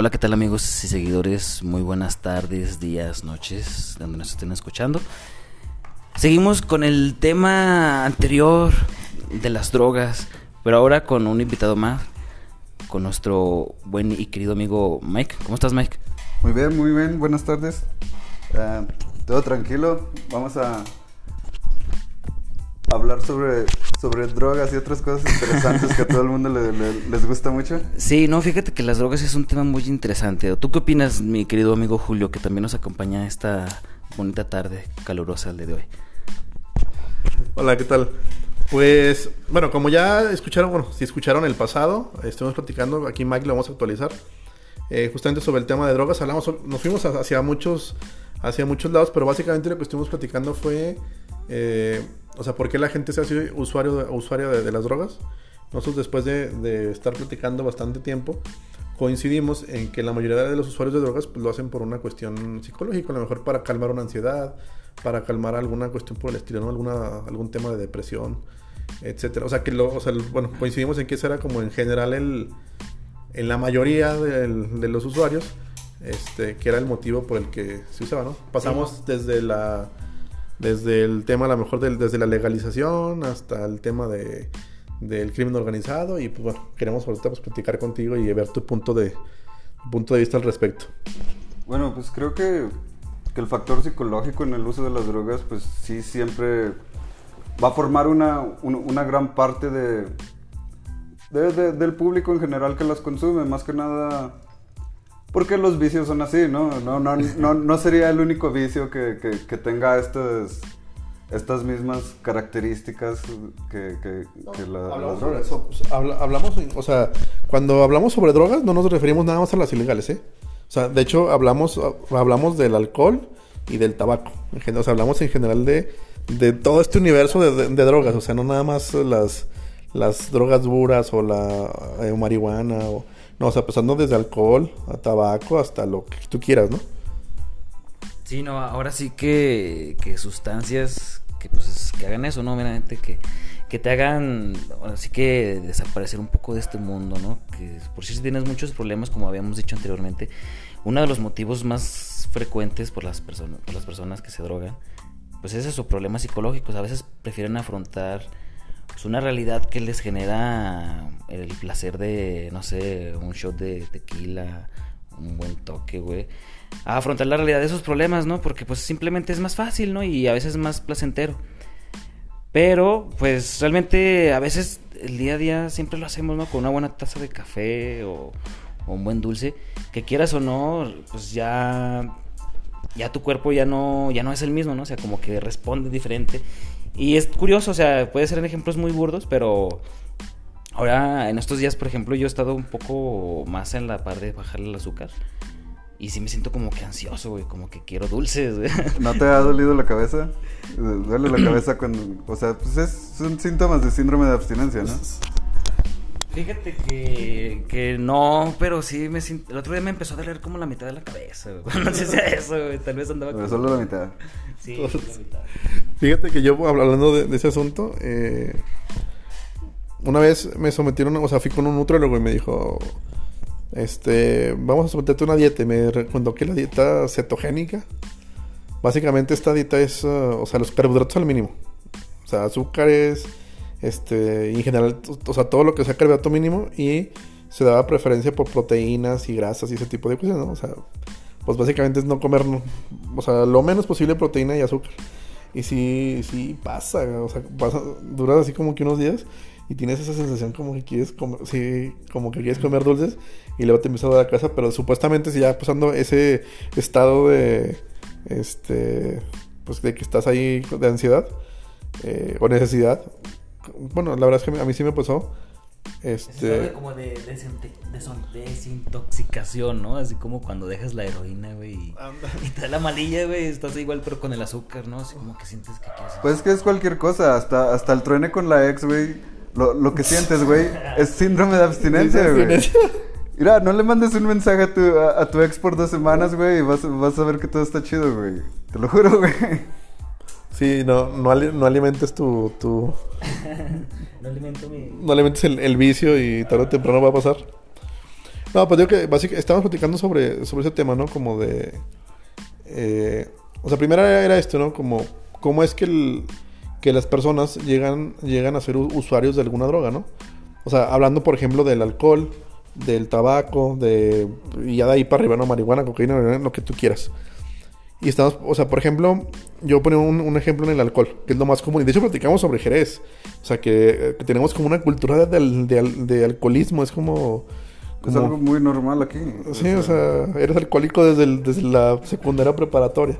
Hola, ¿qué tal amigos y seguidores? Muy buenas tardes, días, noches, donde nos estén escuchando. Seguimos con el tema anterior de las drogas, pero ahora con un invitado más, con nuestro buen y querido amigo Mike. ¿Cómo estás, Mike? Muy bien, muy bien, buenas tardes. Eh, todo tranquilo, vamos a hablar sobre, sobre drogas y otras cosas interesantes que a todo el mundo le- le- les gusta mucho. Sí, no, fíjate que las drogas es un tema muy interesante. ¿Tú qué opinas, mi querido amigo Julio, que también nos acompaña esta bonita tarde calurosa el día de hoy? Hola, ¿qué tal? Pues, bueno, como ya escucharon, bueno, si escucharon el pasado, estuvimos platicando, aquí Mike lo vamos a actualizar, eh, justamente sobre el tema de drogas, hablamos, nos fuimos hacia muchos, hacia muchos lados, pero básicamente lo que estuvimos platicando fue, eh, o sea, por qué la gente se hace usuario, usuaria de, de las drogas. Nosotros después de, de estar platicando bastante tiempo, coincidimos en que la mayoría de los usuarios de drogas pues, lo hacen por una cuestión psicológica, a lo mejor para calmar una ansiedad, para calmar alguna cuestión por el estilo, ¿no? Alguna, algún tema de depresión, etcétera. O sea, que lo, o sea, bueno, coincidimos en que ese era como en general el, en la mayoría de los usuarios, este, que era el motivo por el que se usaba, ¿no? Pasamos desde la, desde el tema a lo mejor del- desde la legalización hasta el tema de, del crimen organizado y pues bueno, queremos ahorita pues, platicar contigo y ver tu punto de, punto de vista al respecto. Bueno, pues creo que, que el factor psicológico en el uso de las drogas, pues sí siempre va a formar una, un- una gran parte de, de- de- del público en general que las consume, más que nada porque los vicios son así, ¿no? No, no, no, no sería el único vicio que, que- que tenga estas, estas mismas características que, que- la- las Hablamos sobre drogas. pues, habla- hablamos, o sea, cuando hablamos sobre drogas no nos referimos nada más a las ilegales, ¿eh? O sea, de hecho hablamos, hablamos del alcohol y del tabaco. O sea, hablamos en general de, de todo este universo de, de- de drogas. O sea, no nada más las, las drogas duras o la eh, marihuana. O, no, o sea, pasando desde alcohol a tabaco hasta lo que tú quieras, ¿no? Sí, no, ahora sí que, que sustancias que pues que hagan eso, ¿no? Que, que te hagan, ahora sí que desaparecer un poco de este mundo, ¿no? Que por si tienes muchos problemas, como habíamos dicho anteriormente, uno de los motivos más frecuentes por las personas, por las personas que se drogan, pues es eso, problemas psicológicos. A veces prefieren afrontar pues, una realidad que les genera el placer de, no sé, un shot de tequila, un buen toque, güey. A afrontar la realidad de esos problemas, ¿no? Porque pues simplemente es más fácil, ¿no? Y a veces más placentero. Pero, pues realmente a veces el día a día siempre lo hacemos, ¿no? Con una buena taza de café o, o un buen dulce. Que quieras o no, pues ya ya tu cuerpo ya no, ya no es el mismo, ¿no? O sea, como que responde diferente. Y es curioso, o sea, puede ser en ejemplos muy burdos, pero ahora en estos días, por ejemplo, yo he estado un poco más en la par de bajarle el azúcar. Y sí me siento como que ansioso, güey, como que quiero dulces, güey. ¿No te ha dolido la cabeza? Duele la cabeza cuando... O sea, pues es, son síntomas de síndrome de abstinencia, ¿no? Fíjate que, que no, pero sí me siento... El otro día me empezó a doler como la mitad de la cabeza, güey. No sé si era eso, güey. Tal vez andaba Pero como- solo la mitad. Sí, la mitad. Fíjate que yo hablando de, de ese asunto, eh, una vez me sometieron, o sea, fui con un nutriólogo y me dijo, este, vamos a someterte a una dieta. Y me recomendó que la dieta cetogénica, básicamente esta dieta es, uh, o sea, los carbohidratos al mínimo, o sea, azúcares, este, en general, o sea, todo lo que sea carbohidrato mínimo y se daba preferencia por proteínas y grasas y ese tipo de cosas, ¿no? O sea, pues básicamente es no comer, o sea, lo menos posible proteína y azúcar. Y sí, sí pasa, o sea, pasa, duras así como que unos días y tienes esa sensación como que quieres comer, sí, como que quieres comer dulces y luego te empieza a dar la casa, pero supuestamente si ya pasando ese estado de, este, pues de que estás ahí de ansiedad eh, o necesidad, bueno, la verdad es que a mí sí me pasó, Es de este, como de, deson- desintoxicación, ¿no? Así como cuando dejas la heroína, güey. Y, y te da la malilla, güey. Estás igual, pero con el azúcar, ¿no? Así como que sientes que quieres. Pues es que es cualquier cosa, hasta, hasta el truene con la ex, güey. Lo, lo que sientes, güey, es síndrome de abstinencia, güey. Mira, no le mandes un mensaje a tu, a, a tu ex por dos semanas, güey, y vas, vas a ver que todo está chido, güey. Te lo juro, güey. Sí, no, no, no alimentes tu, tu, no alimento mi. no alimentes el, el vicio y tarde o temprano va a pasar. No, pues digo que básicamente estábamos platicando sobre, sobre ese tema, ¿no? Como de... eh, o sea, primero era, esto, ¿no? Como cómo es que, el- que las personas llegan, llegan a ser usuarios de alguna droga, ¿no? O sea, hablando, por ejemplo, del alcohol, del tabaco, de... Y ya de ahí para arriba, ¿no? Marihuana, cocaína, lo que tú quieras. Y estamos, o sea, por ejemplo, yo pongo un, un ejemplo en el alcohol, que es lo más común. Y de hecho platicamos sobre Jerez. O sea, que, que tenemos como una cultura de, de de alcoholismo. Es como... Es como- algo muy normal aquí. Sí, o sea, eres alcohólico desde, el- desde la secundaria preparatoria.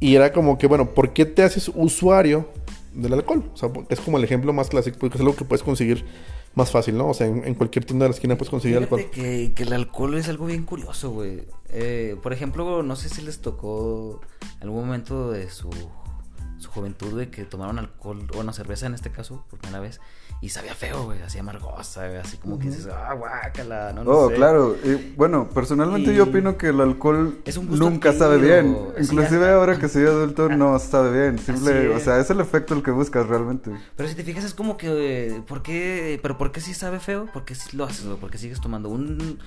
Y era como que, bueno, ¿por qué te haces usuario del alcohol? O sea, es como el ejemplo más clásico, porque es algo que puedes conseguir más fácil, ¿no? O sea, en, en cualquier tienda de la esquina puedes conseguir Fíjate alcohol. que, que el alcohol es algo bien curioso, güey. Eh, por ejemplo, no sé si les tocó algún momento de su, su juventud, güey, que tomaron alcohol, o no, cerveza en este caso, por primera vez, y sabía feo, güey, así amargosa, güey, así como que dices, ah, guácala, no, no Oh, sé. claro. Y, bueno, personalmente Y- yo opino que el alcohol Es un nunca sabe bien. Sí, Inclusive ya- ahora que soy adulto no sabe bien. Simple, es. o sea, es el efecto el que buscas realmente. Pero si te fijas es como que, ¿por qué? ¿Pero por qué sí sabe feo? ¿Por qué sí lo haces, güey? ¿Por qué sigues tomando? Un,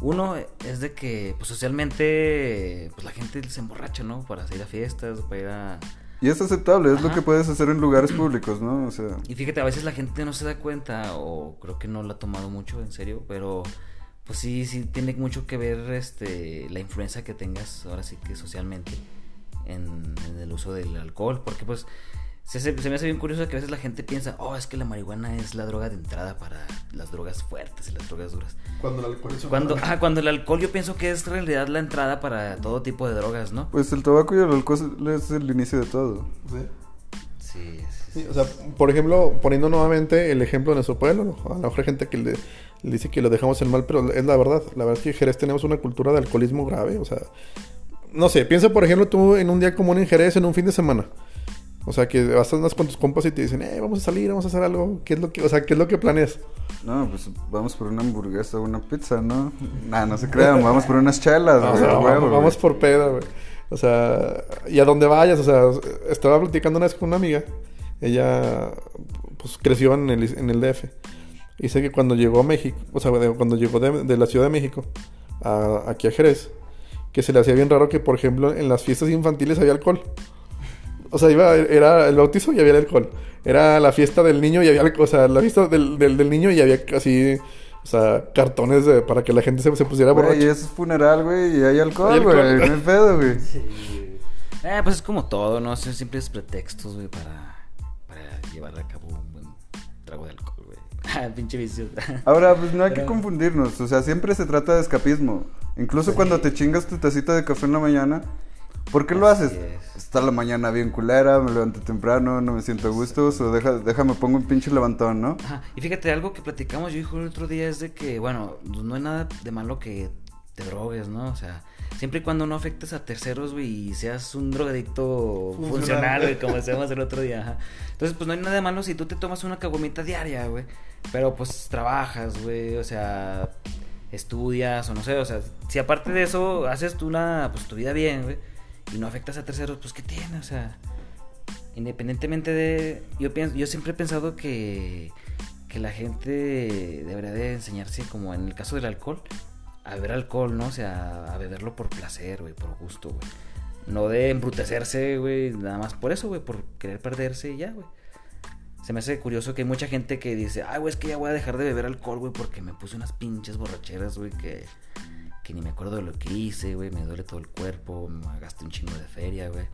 uno es de que, pues socialmente, pues la gente se emborracha, ¿no? Para ir a fiestas, para ir a... Y es aceptable, es lo que puedes hacer en lugares públicos, ¿no? O sea, Y fíjate, a veces la gente no se da cuenta, o creo que no lo ha tomado mucho, en serio, pero pues sí, sí tiene mucho que ver este la influencia que tengas ahora sí que socialmente en, en el uso del alcohol, porque pues se, hace- se me hace bien curioso que a veces la gente piensa, oh, es que la marihuana es la droga de entrada para las drogas fuertes y las drogas duras. Cuando el alcohol es un- Cuando, ah, cuando el alcohol yo pienso que es en realidad la entrada para todo tipo de drogas, ¿no? pues el tabaco y el alcohol es el inicio de todo. Sí. Sí, sí, Sí, o sea, por ejemplo, poniendo nuevamente el ejemplo de nuestro pueblo, a lo mejor hay gente que le, le dice que lo dejamos en mal, pero es la verdad. La verdad es que en Jerez tenemos una cultura de alcoholismo grave, o sea, no sé, piensa por ejemplo tú en un día común en Jerez, en un fin de semana. O sea, que vas a unas con tus compas y te dicen, eh, vamos a salir, vamos a hacer algo. ¿Qué es lo que, o sea, qué es lo que planeas? No, pues vamos por una hamburguesa o una pizza, ¿no? Nah, no se crean, vamos por unas chelas, O güey, sea, a huevo, vamos, güey. vamos por peda, güey. O sea, y a donde vayas, o sea, estaba platicando una vez con una amiga. Ella, pues, creció en el, en el DF. Y sé que cuando llegó a México, o sea, de- cuando llegó de, de la Ciudad de México a, aquí a Jerez, que se le hacía bien raro que, por ejemplo, en las fiestas infantiles había alcohol. O sea, iba, era el bautizo y había alcohol. Era la fiesta del niño y había alcohol. O sea, la fiesta del, del, del niño y había casi, o sea, cartones de- para que la gente se, se pusiera borracha. es funeral, güey, y hay alcohol, güey, no hay pedo, güey. Eh, pues es como todo, ¿no? Son simples pretextos, güey, para, para llevar a cabo un buen trago de alcohol, güey. Ah, pinche vicio. Ahora, pues no hay que confundirnos, o sea, siempre se trata de escapismo. Incluso cuando te chingas tu tacita de café en la mañana, ¿por qué lo haces? es. Está la mañana bien culera, me levanto temprano, no me siento a gusto, o deja, déjame pongo un pinche levantón, ¿no? Ajá. Y fíjate, algo que platicamos yo y Julio el otro día es de que, bueno, pues no hay nada de malo que te drogues, ¿no? O sea, siempre y cuando no afectes a terceros, güey, y seas un drogadicto Funcional. funcional, güey, como decíamos el otro día, ajá. Entonces, pues no hay nada de malo si tú te tomas una caguamita diaria, güey. Pero pues trabajas, güey, o sea, estudias o no sé, o sea, si aparte de eso haces tú una, pues tu vida bien, güey, y no afectas a terceros, pues ¿qué tiene? O sea, independientemente de... Yo, pienso, yo siempre he pensado que, que la gente debería de enseñarse, como en el caso del alcohol, a beber alcohol, ¿no? O sea, a beberlo por placer, güey, por gusto, güey. No de embrutecerse, güey, nada más por eso, güey, por querer perderse y ya, güey. Se me hace curioso que hay mucha gente que dice, ay, güey, es que ya voy a dejar de beber alcohol, güey, porque me puse unas pinches borracheras, güey, que, que ni me acuerdo de lo que hice, güey, me duele todo el cuerpo, me gasté un chingo de feria, güey.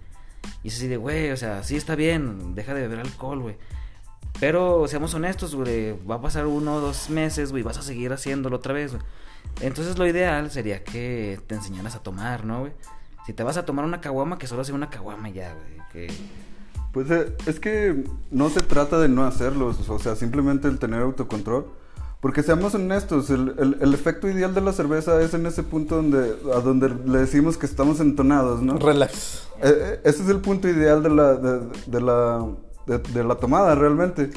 Y es así de, güey, o sea, sí está bien, deja de beber alcohol, güey. Pero seamos honestos, güey, va a pasar uno o dos meses, güey, vas a seguir haciéndolo otra vez, güey. Entonces lo ideal sería que te enseñaras a tomar, ¿no, güey? Si te vas a tomar una caguama, que solo sea una caguama ya, güey. Pues eh, es que no se trata de no hacerlos, o sea, simplemente el tener autocontrol. Porque seamos honestos, el, el- el efecto ideal de la cerveza es en ese punto donde, a donde le decimos que estamos entonados, ¿no? Relax. Eh, eh, ese es el punto ideal de la, de, de la, de, de la tomada, realmente.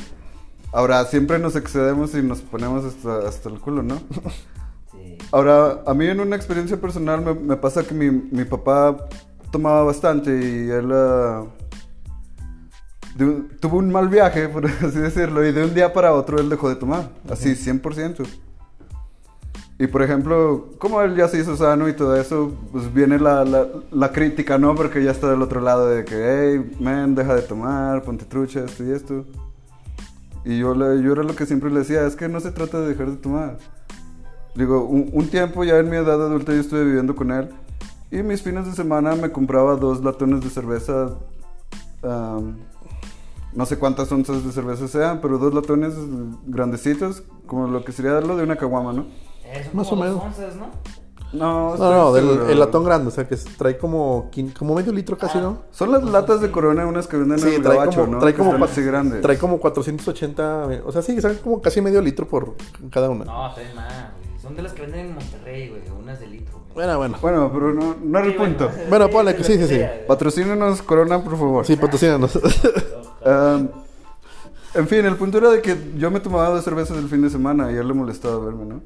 Ahora, siempre nos excedemos y nos ponemos hasta, hasta el culo, ¿no? Sí. Ahora, a mí en una experiencia personal me, me pasa que mi, mi papá tomaba bastante y él ah, de- tuvo un mal viaje, por así decirlo, y de un día para otro él dejó de tomar, así, 100%. Y por ejemplo, como él ya se hizo sano y todo eso, pues viene la, la, la crítica, ¿no? Porque ya está del otro lado de que, hey, man, deja de tomar, ponte trucha, esto y esto. Y yo, le, yo era lo que siempre le decía, es que no se trata de dejar de tomar. Digo, un, un tiempo ya en mi edad adulta yo estuve viviendo con él y mis fines de semana me compraba dos latones de cerveza. am, no sé cuántas onzas de cerveza sean, pero dos latones grandecitos, como lo que sería lo de una caguama, ¿no? Son Más o dos menos. onzas, ¿no? No, No, no, del, el latón grande, o sea, que trae como, como medio litro casi, ¿no? Son las latas de corona, unas que venden en el trae gabacho, como, ¿no? trae Que como, así grandes. trae como 480, o sea, sí, son como casi medio litro por cada una. No, traen más, güey. Son de las que venden en Monterrey, güey. Unas de litro. güey. Bueno, bueno. Bueno, pero no, no era el Sí, punto. Bueno, sí, ponle que sí, sí, sí. Patrocínenos Corona, por favor. Sí, patrocínanos. Um, en fin, el punto era de que yo me tomaba dos cervezas el fin de semana y a él le molestaba verme, ¿no?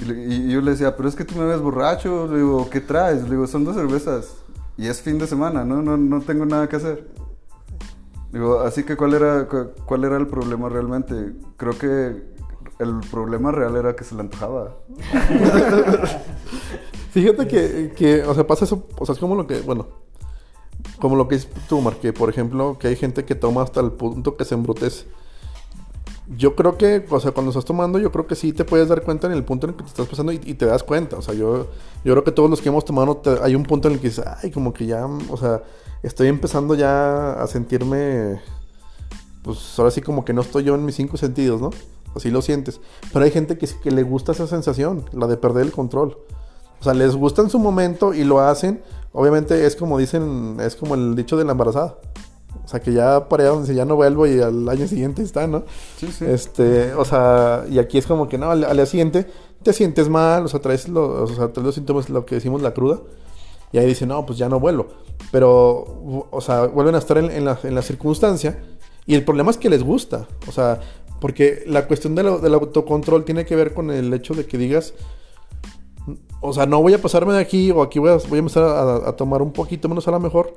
Y, yo le decía, pero es que tú me ves borracho. Le digo, ¿qué traes? Le digo, son dos cervezas. Y es fin de semana, ¿no? No, no tengo nada que hacer. Digo, así que ¿cuál era, cu- ¿cuál era el problema realmente? Creo que el problema real era que se le antojaba. Fíjate que, que, o sea, pasa eso, o sea, es como lo que, bueno, como lo que es tú, Mar, que por ejemplo, que hay gente que toma hasta el punto que se embrutece. Yo creo que, o sea, cuando estás tomando, yo creo que sí te puedes dar cuenta en el punto en el que te estás pasando y, y te das cuenta. O sea, yo, yo creo que todos los que hemos tomado, te- hay un punto en el que dices, ay, como que ya, o sea, estoy empezando ya a sentirme, pues ahora sí como que no estoy yo en mis cinco sentidos, ¿no? Así lo sientes. Pero hay gente que, que le gusta esa sensación, la de perder el control. O sea, les gusta en su momento y lo hacen. Obviamente es como dicen, es como el dicho de la embarazada. O sea, que ya para allá donde ya no vuelvo y al año siguiente está, ¿no? Sí, sí. Este, o sea, y aquí es como que no, al, al día siguiente te sientes mal, o sea, traes, lo- o sea, traes los síntomas, lo que decimos la cruda. Y ahí dice, no, pues ya no vuelvo. Pero, o sea, vuelven a estar en, en la, en la circunstancia. Y el problema es que les gusta. O sea, porque la cuestión de lo- del autocontrol tiene que ver con el hecho de que digas, o sea, no voy a pasarme de aquí o aquí voy a, a empezar a, tomar un poquito menos a lo mejor.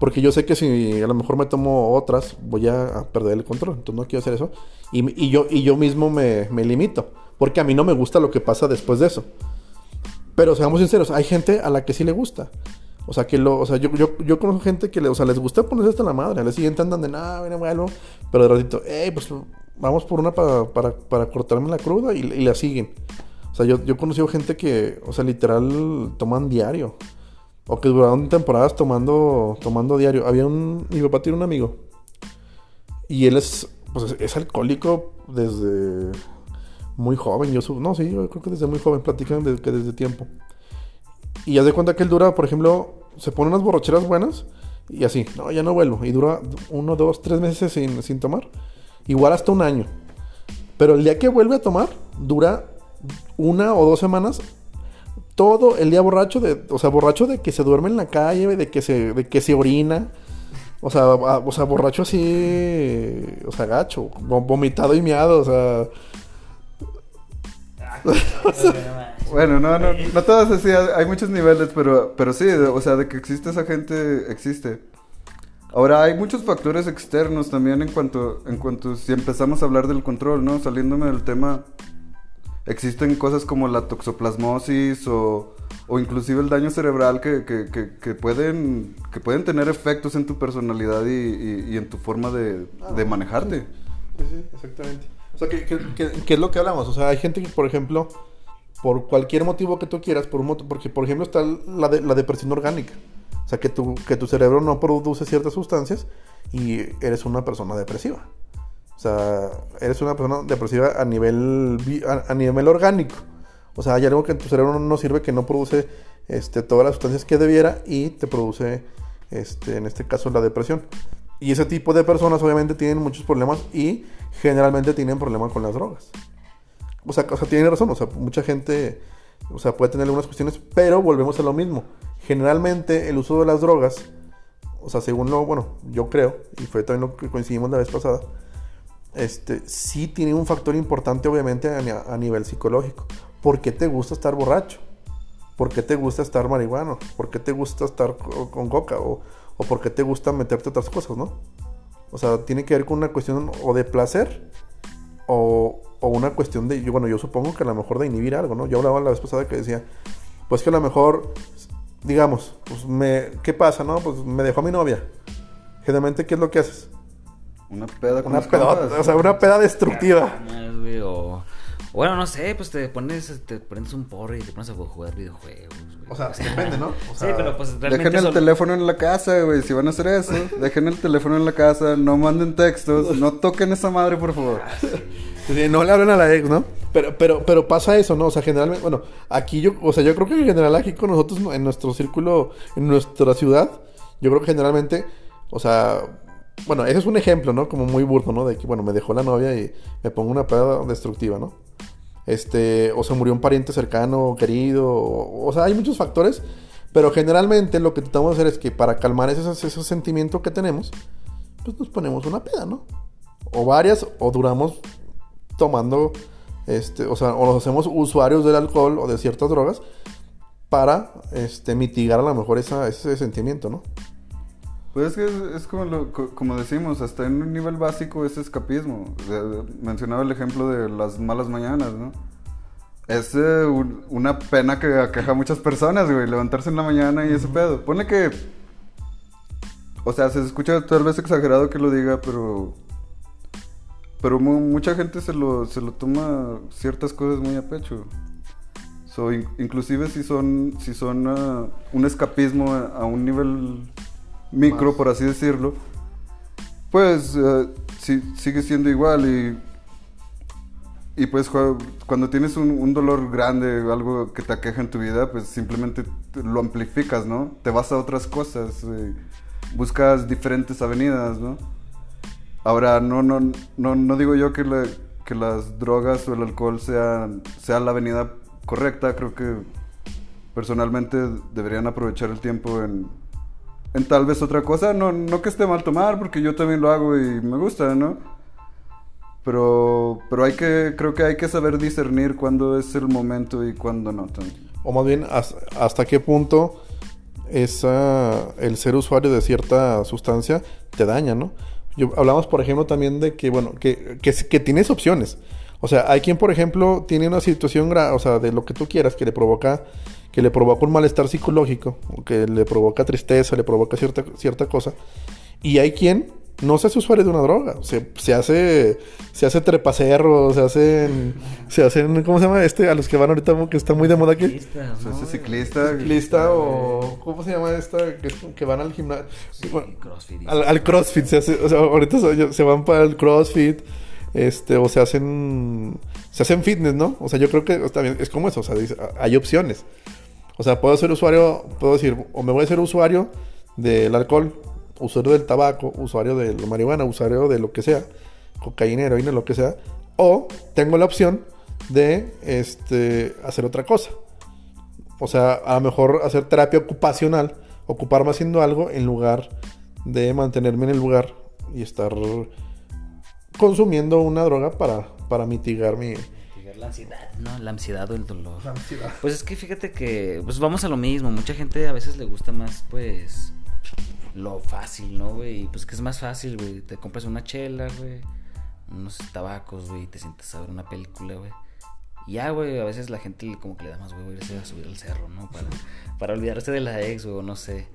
Porque yo sé que si a lo mejor me tomo otras, voy a, perder el control. Entonces no quiero hacer eso. Y, y yo, y yo mismo me, limito. Porque a mí no me gusta lo que pasa después de eso. Pero seamos sinceros, hay gente a la que sí le gusta. O sea, que lo, o sea, yo, yo, conozco gente que le, o sea, les gusta ponerse hasta la madre. Al siguiente andan de nada, vuelvo. Pero de ratito, hey, pues vamos por una para, para, cortarme la cruda y la siguen. O sea, yo, yo he conocido gente que, o sea, literal toman diario. O que duraron temporadas tomando, tomando diario. Había un, mi papá tiene un amigo. Y él es, pues es, alcohólico desde muy joven. Yo no, sí, yo creo que desde muy joven. Platican de, que desde tiempo. Y ya de cuenta que él dura, por ejemplo, se pone unas borracheras buenas y así, no, ya no vuelvo. Y dura uno, dos, tres meses sin, sin tomar. Igual hasta un año. Pero el día que vuelve a tomar, dura una o dos semanas. Todo el día borracho, de, o sea, borracho de que se duerme en la calle, de que se, de que se orina. O sea, o sea, borracho así, o sea, gacho, vo- vomitado y miado, o sea. Bueno, no, no, no todas así, hay muchos niveles, pero, pero sí, o sea, de que existe esa gente, existe. Ahora, hay muchos factores externos también en cuanto, en cuanto si empezamos a hablar del control, ¿no? Saliéndome del tema, existen cosas como la toxoplasmosis o, o inclusive el daño cerebral que, que, que, que pueden, que pueden tener efectos en tu personalidad y, y- y en tu forma de, de manejarte. Sí, sí, exactamente. O sea, ¿qué, qué, qué- es lo que hablamos? O sea, hay gente que, por ejemplo, por cualquier motivo que tú quieras, por un moto- porque, por ejemplo, está la, de- la depresión orgánica. O sea, que tu, que tu cerebro no produce ciertas sustancias y eres una persona depresiva. Sea, eres una persona depresiva a nivel, a, nivel orgánico. O sea, hay algo que en tu cerebro no, no sirve, que no produce este, todas las sustancias que debiera y te produce, este, en este caso, la depresión. Y ese tipo de personas obviamente tienen muchos problemas y generalmente tienen problemas con las drogas. O sea, o sea, tiene razón, o sea, mucha gente, o sea, puede tener algunas cuestiones, pero volvemos a lo mismo. Generalmente el uso de las drogas, o sea, según lo, bueno, yo creo, y fue también lo que coincidimos la vez pasada, este, sí tiene un factor importante obviamente a, ni- a nivel psicológico. ¿Por qué te gusta estar borracho? ¿Por qué te gusta estar marihuano? ¿Por qué te gusta estar co- con coca? ¿O, o por qué te gusta meterte otras cosas, no? O sea, tiene que ver con una cuestión o de placer o, o una cuestión de, yo, bueno, yo supongo que a lo mejor de inhibir algo, ¿no? Yo hablaba la vez pasada que decía, pues que a lo mejor, digamos, pues me, ¿qué pasa, no? Pues me dejó a mi novia. Generalmente, ¿qué es lo que haces? Una peda con Una los peda, compas. o sea, una peda destructiva. Güey, o, bueno, no sé, pues te pones, te prendes un porro y te pones a jugar videojuegos, güey. O sea, depende, ¿no? O sí, pero pues realmente Dejen el teléfono en la casa, güey. Si van a hacer eso, dejen el teléfono en la casa. No manden textos. No toquen esa madre, por favor. Sí, no le hablen a la ex, ¿no? Pero, pero, pero pasa eso, ¿no? O sea, generalmente, bueno, aquí yo, o sea, yo creo que en general aquí con nosotros, en nuestro círculo, en nuestra ciudad, yo creo que generalmente, o sea, bueno, ese es un ejemplo, ¿no? Como muy burdo, ¿no? De que, bueno, me dejó la novia y me pongo una peda destructiva, ¿no? Este, o se murió un pariente cercano, querido, o, o sea, hay muchos factores, pero generalmente lo que tratamos de hacer es que para calmar ese, ese sentimiento que tenemos, pues nos ponemos una peda, ¿no? O varias, o duramos tomando, este, o sea, o nos hacemos usuarios del alcohol o de ciertas drogas para, este, mitigar a lo mejor esa, ese sentimiento, ¿no? Pues es que es, es como, lo- co- como decimos, hasta en un nivel básico es escapismo. Mencionaba el ejemplo de las malas mañanas, ¿no? Es eh, un- una pena que aqueja a muchas personas, güey, levantarse en la mañana y ese pedo. Pone que... O sea, se escucha tal vez exagerado que lo diga, pero... Pero mu- mucha gente se lo, se lo toma ciertas cosas muy a pecho. So, in- inclusive si son, si son ah, un escapismo a, a un nivel micro, Más. por así decirlo, pues eh, sigue siendo igual y, y pues cuando tienes un, un dolor grande, algo que te aqueja en tu vida, pues simplemente te- lo amplificas, ¿no? Te vas a otras cosas, eh, buscas diferentes avenidas, ¿no? Ahora, no, no, no, no digo yo que, la- que las drogas o el alcohol sean sea la avenida correcta, creo que personalmente deberían aprovechar el tiempo en, en tal vez otra cosa. No, no que esté mal tomar, porque yo también lo hago y me gusta, ¿no? Pero, pero hay que, creo que hay que saber discernir cuándo es el momento y cuándo no. O más bien, has- hasta qué punto esa, el ser usuario de cierta sustancia te daña, ¿no? Yo, hablamos, por ejemplo, también de que, bueno, que, que, que tienes opciones. O sea, hay quien, por ejemplo, tiene una situación, o sea, de lo que tú quieras, que le provoca, que le provoca un malestar psicológico, o que le provoca tristeza, le provoca cierta, cierta cosa. Y hay quien no se hace usuario de una droga, se, se hace, se hace trepacerro, se hacen, se hacen, ¿cómo se llama este? A los que van ahorita, que está muy de moda aquí. Sea, ¿no? ese ciclista. Ciclista o, ¿cómo se llama esta? Que, que van al gimnasio. Sí, Bueno, CrossFit. y- al, al CrossFit, se hace, o sea, ahorita se, se van para el CrossFit, este, o se hacen, se hacen fitness, ¿no? O sea, yo creo que o sea, es como eso, o sea, hay opciones. O sea, puedo ser usuario, puedo decir, o me voy a ser usuario del alcohol, usuario del tabaco, usuario de la marihuana, usuario de lo que sea, cocaína, heroína, lo que sea, o tengo la opción de, este, hacer otra cosa. O sea, a lo mejor hacer terapia ocupacional, ocuparme haciendo algo en lugar de mantenerme en el lugar y estar consumiendo una droga para, para mitigar mi La ansiedad, ¿no? La ansiedad o el dolor. ansiedad. Pues es que fíjate que, pues vamos a lo mismo. Mucha gente a veces le gusta más, pues, lo fácil, ¿no, güey? Y pues que es más fácil, güey. Te compras una chela, güey. Unos tabacos, güey. Y te sientas a ver una película, güey. Y ya, güey, a veces la gente como que le da más huevo irse a subir al cerro, ¿no? Para, para olvidarse de la ex, güey, o no sé.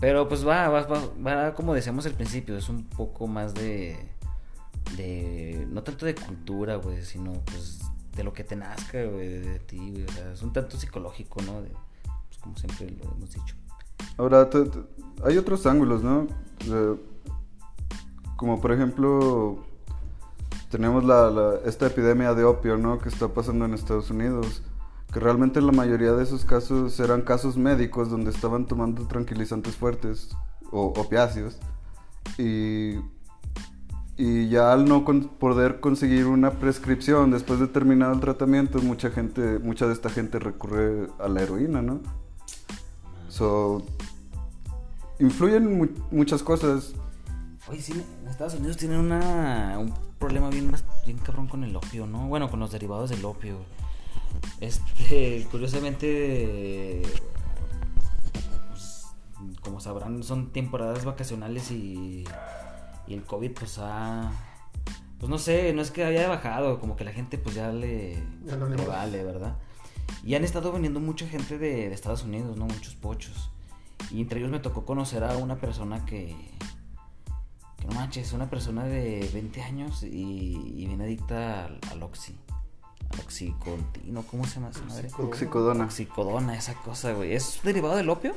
Pero pues va, va, va, va, como decíamos al principio, es un poco más de, de, no tanto de cultura, güey, sino pues de lo que te nazca, güey, de, ti, güey, o sea, es un tanto psicológico, ¿no? De, pues, como siempre lo hemos dicho. Ahora, te- te- hay otros ángulos, ¿no? De- como por ejemplo, tenemos la, la- esta epidemia de opio, ¿no? Que está pasando en Estados Unidos. Que realmente la mayoría de esos casos eran casos médicos donde estaban tomando tranquilizantes fuertes o opiáceos. Y, y ya al no con- poder conseguir una prescripción después de terminado el tratamiento, mucha gente, mucha de esta gente recurre a la heroína, ¿no? So, influyen mu- muchas cosas. Oye, sí, Estados Unidos tienen una, un problema bien, bien cabrón con el opio, ¿no? Bueno, con los derivados del opio. Este, curiosamente, pues, como sabrán, son temporadas vacacionales y, y el COVID pues ha, pues no sé, no es que haya bajado, como que la gente pues ya le, Ya no le le vale. ¿verdad? Y han estado viniendo mucha gente de, de Estados Unidos, ¿no? Muchos pochos. Y entre ellos me tocó conocer a una persona que, que no manches, una persona de 20 años y, y bien adicta al, al. Al oxicontino, ¿cómo se llama esa madre? Oxicodona. Oxicodona, esa cosa, güey. ¿Es derivado del opio?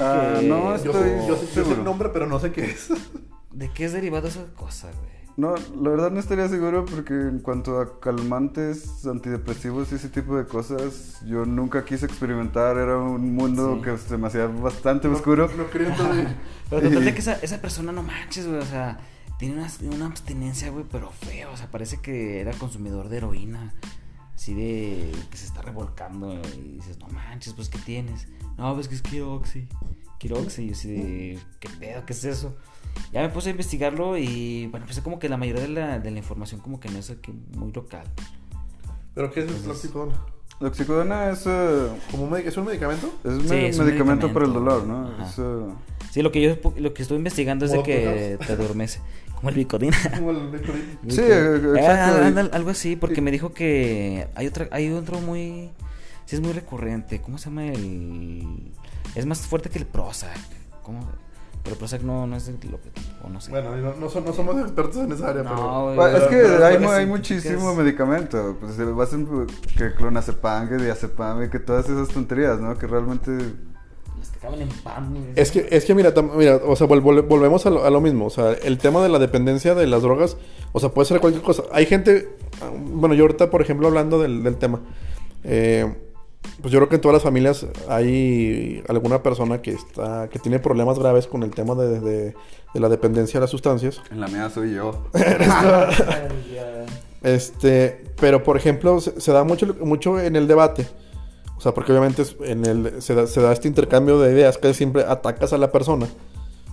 Ah, Que- no, Yo, estoy sé- yo, sé- yo sé seguro. el nombre, pero no sé qué es. ¿De qué es derivado esa cosa, güey? No, la verdad no estaría seguro porque en cuanto a calmantes, antidepresivos y ese tipo de cosas, yo nunca quise experimentar. Era un mundo Sí. que se me hacía bastante oscuro. No, entonces- Pero total de que esa, esa persona no manches, güey. O sea, tiene una, una abstinencia, güey, pero feo. O sea, parece que era consumidor de heroína. Así de que se está revolcando. Y dices, no manches, pues, ¿qué tienes? No, pues que es quiero oxi. Quiero oxi. Y yo así de, ¿qué pedo? ¿Qué es eso? Ya me puse a investigarlo y, bueno, pues como que la mayoría de la, de la información como que no es aquí muy local. ¿Pero qué es el Entonces- oxicodona? La oxicodona es, eh, ¿Como un ¿Es un medicamento? es un Sí, me- es un medicamento, medicamento. para el dolor, ¿no? Es, eh, Sí, lo que yo lo que estoy investigando es de ¿Modo que te adormece. Como el bicodina. Como el Vicodin. Sí, eh, exacto. Ah, anda- algo así, porque me dijo que hay otra, hay otro muy, sí es muy recurrente. ¿Cómo se llama el? Es más fuerte que el Prozac. ¿Cómo? Pero Prozac no, no es lo que, o no sé. Bueno, no, no, so- no somos expertos en esa área, No, pero... güey. Es que pero- hay, hay muchísimo es- medicamento. Pues se basan que clonazepam, que diazepam, que todas esas tonterías, ¿no? Que realmente Las que acaban en pan. güey. Es que, es que mira, mira, o sea, vol- vol- volvemos a lo, a lo mismo. O sea, el tema de la dependencia de las drogas, o sea, puede ser cualquier cosa. Hay gente, ah, bueno, yo ahorita, por ejemplo, hablando del, del tema, eh, pues yo creo que en todas las familias hay alguna persona que está, que tiene problemas graves con el tema de, de- de la dependencia de las sustancias. en la mía soy yo. Este, pero por ejemplo, se, se da mucho, mucho en el debate. O sea, porque obviamente en el, se, da, se da este intercambio de ideas que siempre atacas a la persona.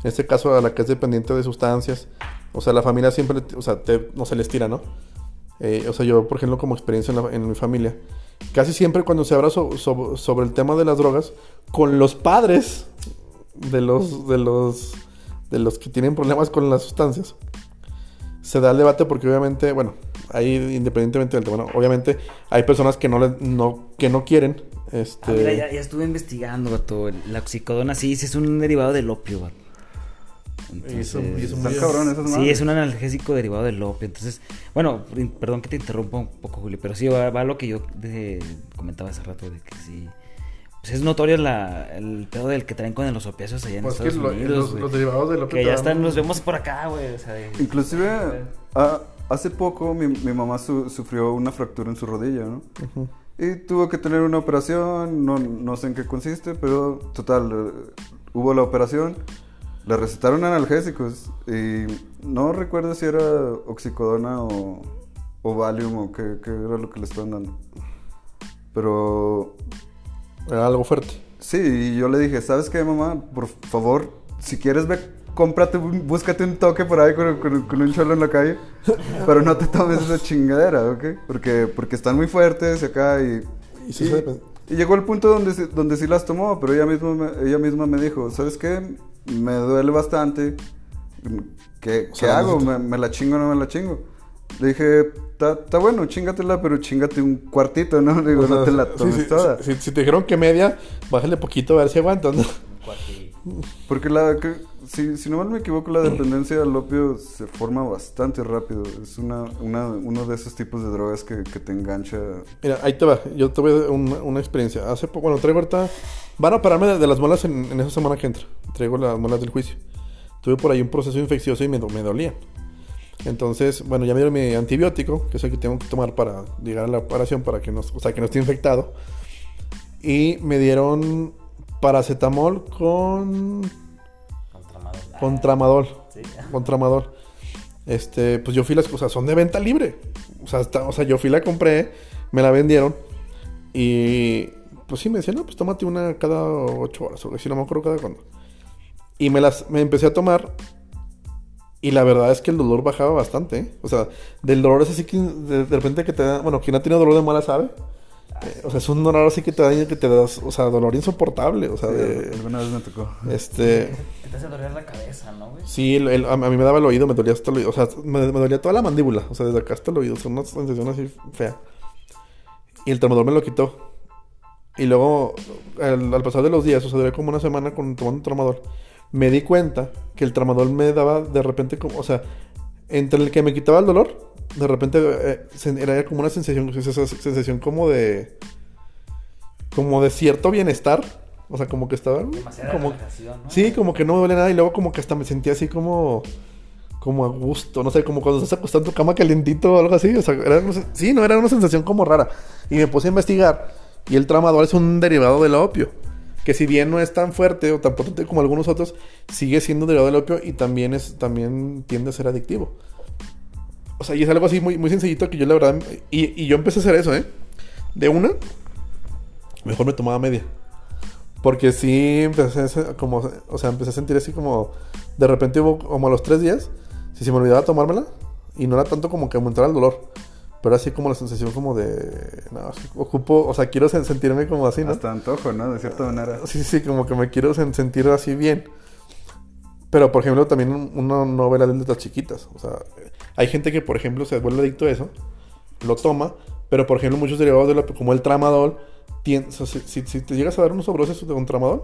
En este caso, a la que es dependiente de sustancias. O sea, la familia siempre, o sea, te- no se les tira, ¿no? Eh, o sea, yo, por ejemplo, como experiencia en, la- en mi familia, casi siempre cuando se habla so- so- sobre el tema de las drogas, con los padres de los, de los, de los que tienen problemas con las sustancias, se da el debate porque obviamente, bueno, ahí independientemente del tema, ¿no? obviamente hay personas que no, le- no, que no quieren. Este, Ah, mira, ya, estuve investigando, vato. La oxicodona sí, sí es un derivado del opio, vato. Y eso- eso Están muy- cabrones esas Sí, es un analgésico derivado del opio. Entonces, bueno, perdón que te interrumpa un poco, Julio, pero sí va, va a lo que yo de- comentaba hace rato de que sí. Pues es notorio la, el pedo del que traen con los opiáceos allá en pues que Estados lo- Unidos. los, los derivados de lo que ya están, los vemos por acá, güey. O sea, Inclusive, ah, hace poco mi, mi mamá su- sufrió una fractura en su rodilla, ¿no? Ujú. Y tuvo que tener una operación, no, no sé en qué consiste, pero total, eh, hubo la operación, le recetaron analgésicos y no recuerdo si era oxicodona o, o Valium o qué, qué era lo que le estaban dando. Pero Era algo fuerte. sí, y yo le dije, ¿sabes qué, mamá? Por favor, si quieres ve, cómprate, búscate un toque por ahí con, con- con un cholo en la calle, pero no te tomes esa chingadera, ¿ok? Porque, porque están muy fuertes acá y... Y y- y llegó el punto donde, donde sí las tomó, pero ella misma, me, ella misma me dijo, ¿sabes qué? Me duele bastante. ¿Qué, O ¿qué sea, hago? necesito- ¿Me, me la chingo o no me la chingo? Le dije, está está bueno, chingatela, pero chingate un cuartito, ¿no? Digo, O sea, no te la sí, tomes sí, toda. Si, si te dijeron que media, bájale poquito a ver si aguantas, ¿no? Porque la, que- si, si no mal me equivoco, la dependencia al opio se forma bastante rápido. Es una, una, uno de esos tipos de drogas que, que te engancha. Mira, ahí te va. Yo tuve un- una experiencia. Hace poco, bueno, traigo ahorita. Van a pararme de, de las muelas en, en esa semana que entra. Traigo las muelas del juicio. Tuve por ahí un proceso infeccioso y me, me dolían. Entonces, bueno, ya me dieron mi antibiótico, que es el que tengo que tomar para llegar a la operación, para que no, o sea, que no esté infectado. Y me dieron paracetamol con con tramadol. Sí. Con tramadol. Este, pues yo fui las cosas, son de venta libre. O sea, está- o sea, yo fui la compré, me la vendieron. Y pues sí, me decían, no, pues tómate una cada ocho horas, o si no me acuerdo cada cuándo. Y me las, me empecé a tomar. Y la verdad es que el dolor bajaba bastante, ¿eh? O sea, del dolor es así que de, de repente que te da, bueno, quien ha tenido dolor de mala sabe. Eh, o sea, es un dolor así que te daña, que te das, o sea, dolor insoportable, o sea, Sí, de, alguna vez me tocó. este, Que te hace doler la cabeza, ¿no, güey? sí, el- el- a, mí me daba el oído, me dolía hasta el oído, o sea, me, me dolía toda la mandíbula, o sea, desde acá hasta el oído, o sea, una sensación así fea. Y el tramador me lo quitó. Y luego, al, al pasar de los días, o sea, duré como una semana con, tomando un tramador, me di cuenta que el tramador me daba de repente como, o sea, entre el que me quitaba el dolor, de repente eh, era como una sensación, esa sensación como de, como de cierto bienestar, o sea, como que estaba, Demasiada como, relajación, ¿no? Sí, como que no me duele nada y luego como que hasta me sentía así como como a gusto, no sé, como cuando estás acostado en tu cama calientito o algo así, o sea, era sí, no, era una sensación como rara. Y me puse a investigar y el tramador es un derivado del opio, que si bien no es tan fuerte o tan potente como algunos otros, sigue siendo derivado del opio y también es también tiende a ser adictivo. O sea, y es algo así muy, muy sencillito que yo la verdad y, y yo empecé a hacer eso, ¿eh? De una mejor me tomaba media. Porque sí empecé a, como, o sea, empecé a sentir así como, de repente hubo como a los tres días, si se me olvidaba tomármela, y no era tanto como que aumentara el dolor, pero así como la sensación como de, no, ocupo, o sea, quiero sen- sentirme como así, ¿no? Hasta antojo, ¿no? De cierta manera. Sí, sí, como que me quiero sen- sentir así bien. Pero, por ejemplo, también un- uno no ve las letras chiquitas. O sea, hay gente que, por ejemplo, se vuelve adicto a eso, lo toma, pero, por ejemplo, muchos derivados de la, como el tramadol, tien- o sea, si, si- si te llegas a dar unos sobredosis de un tramadol,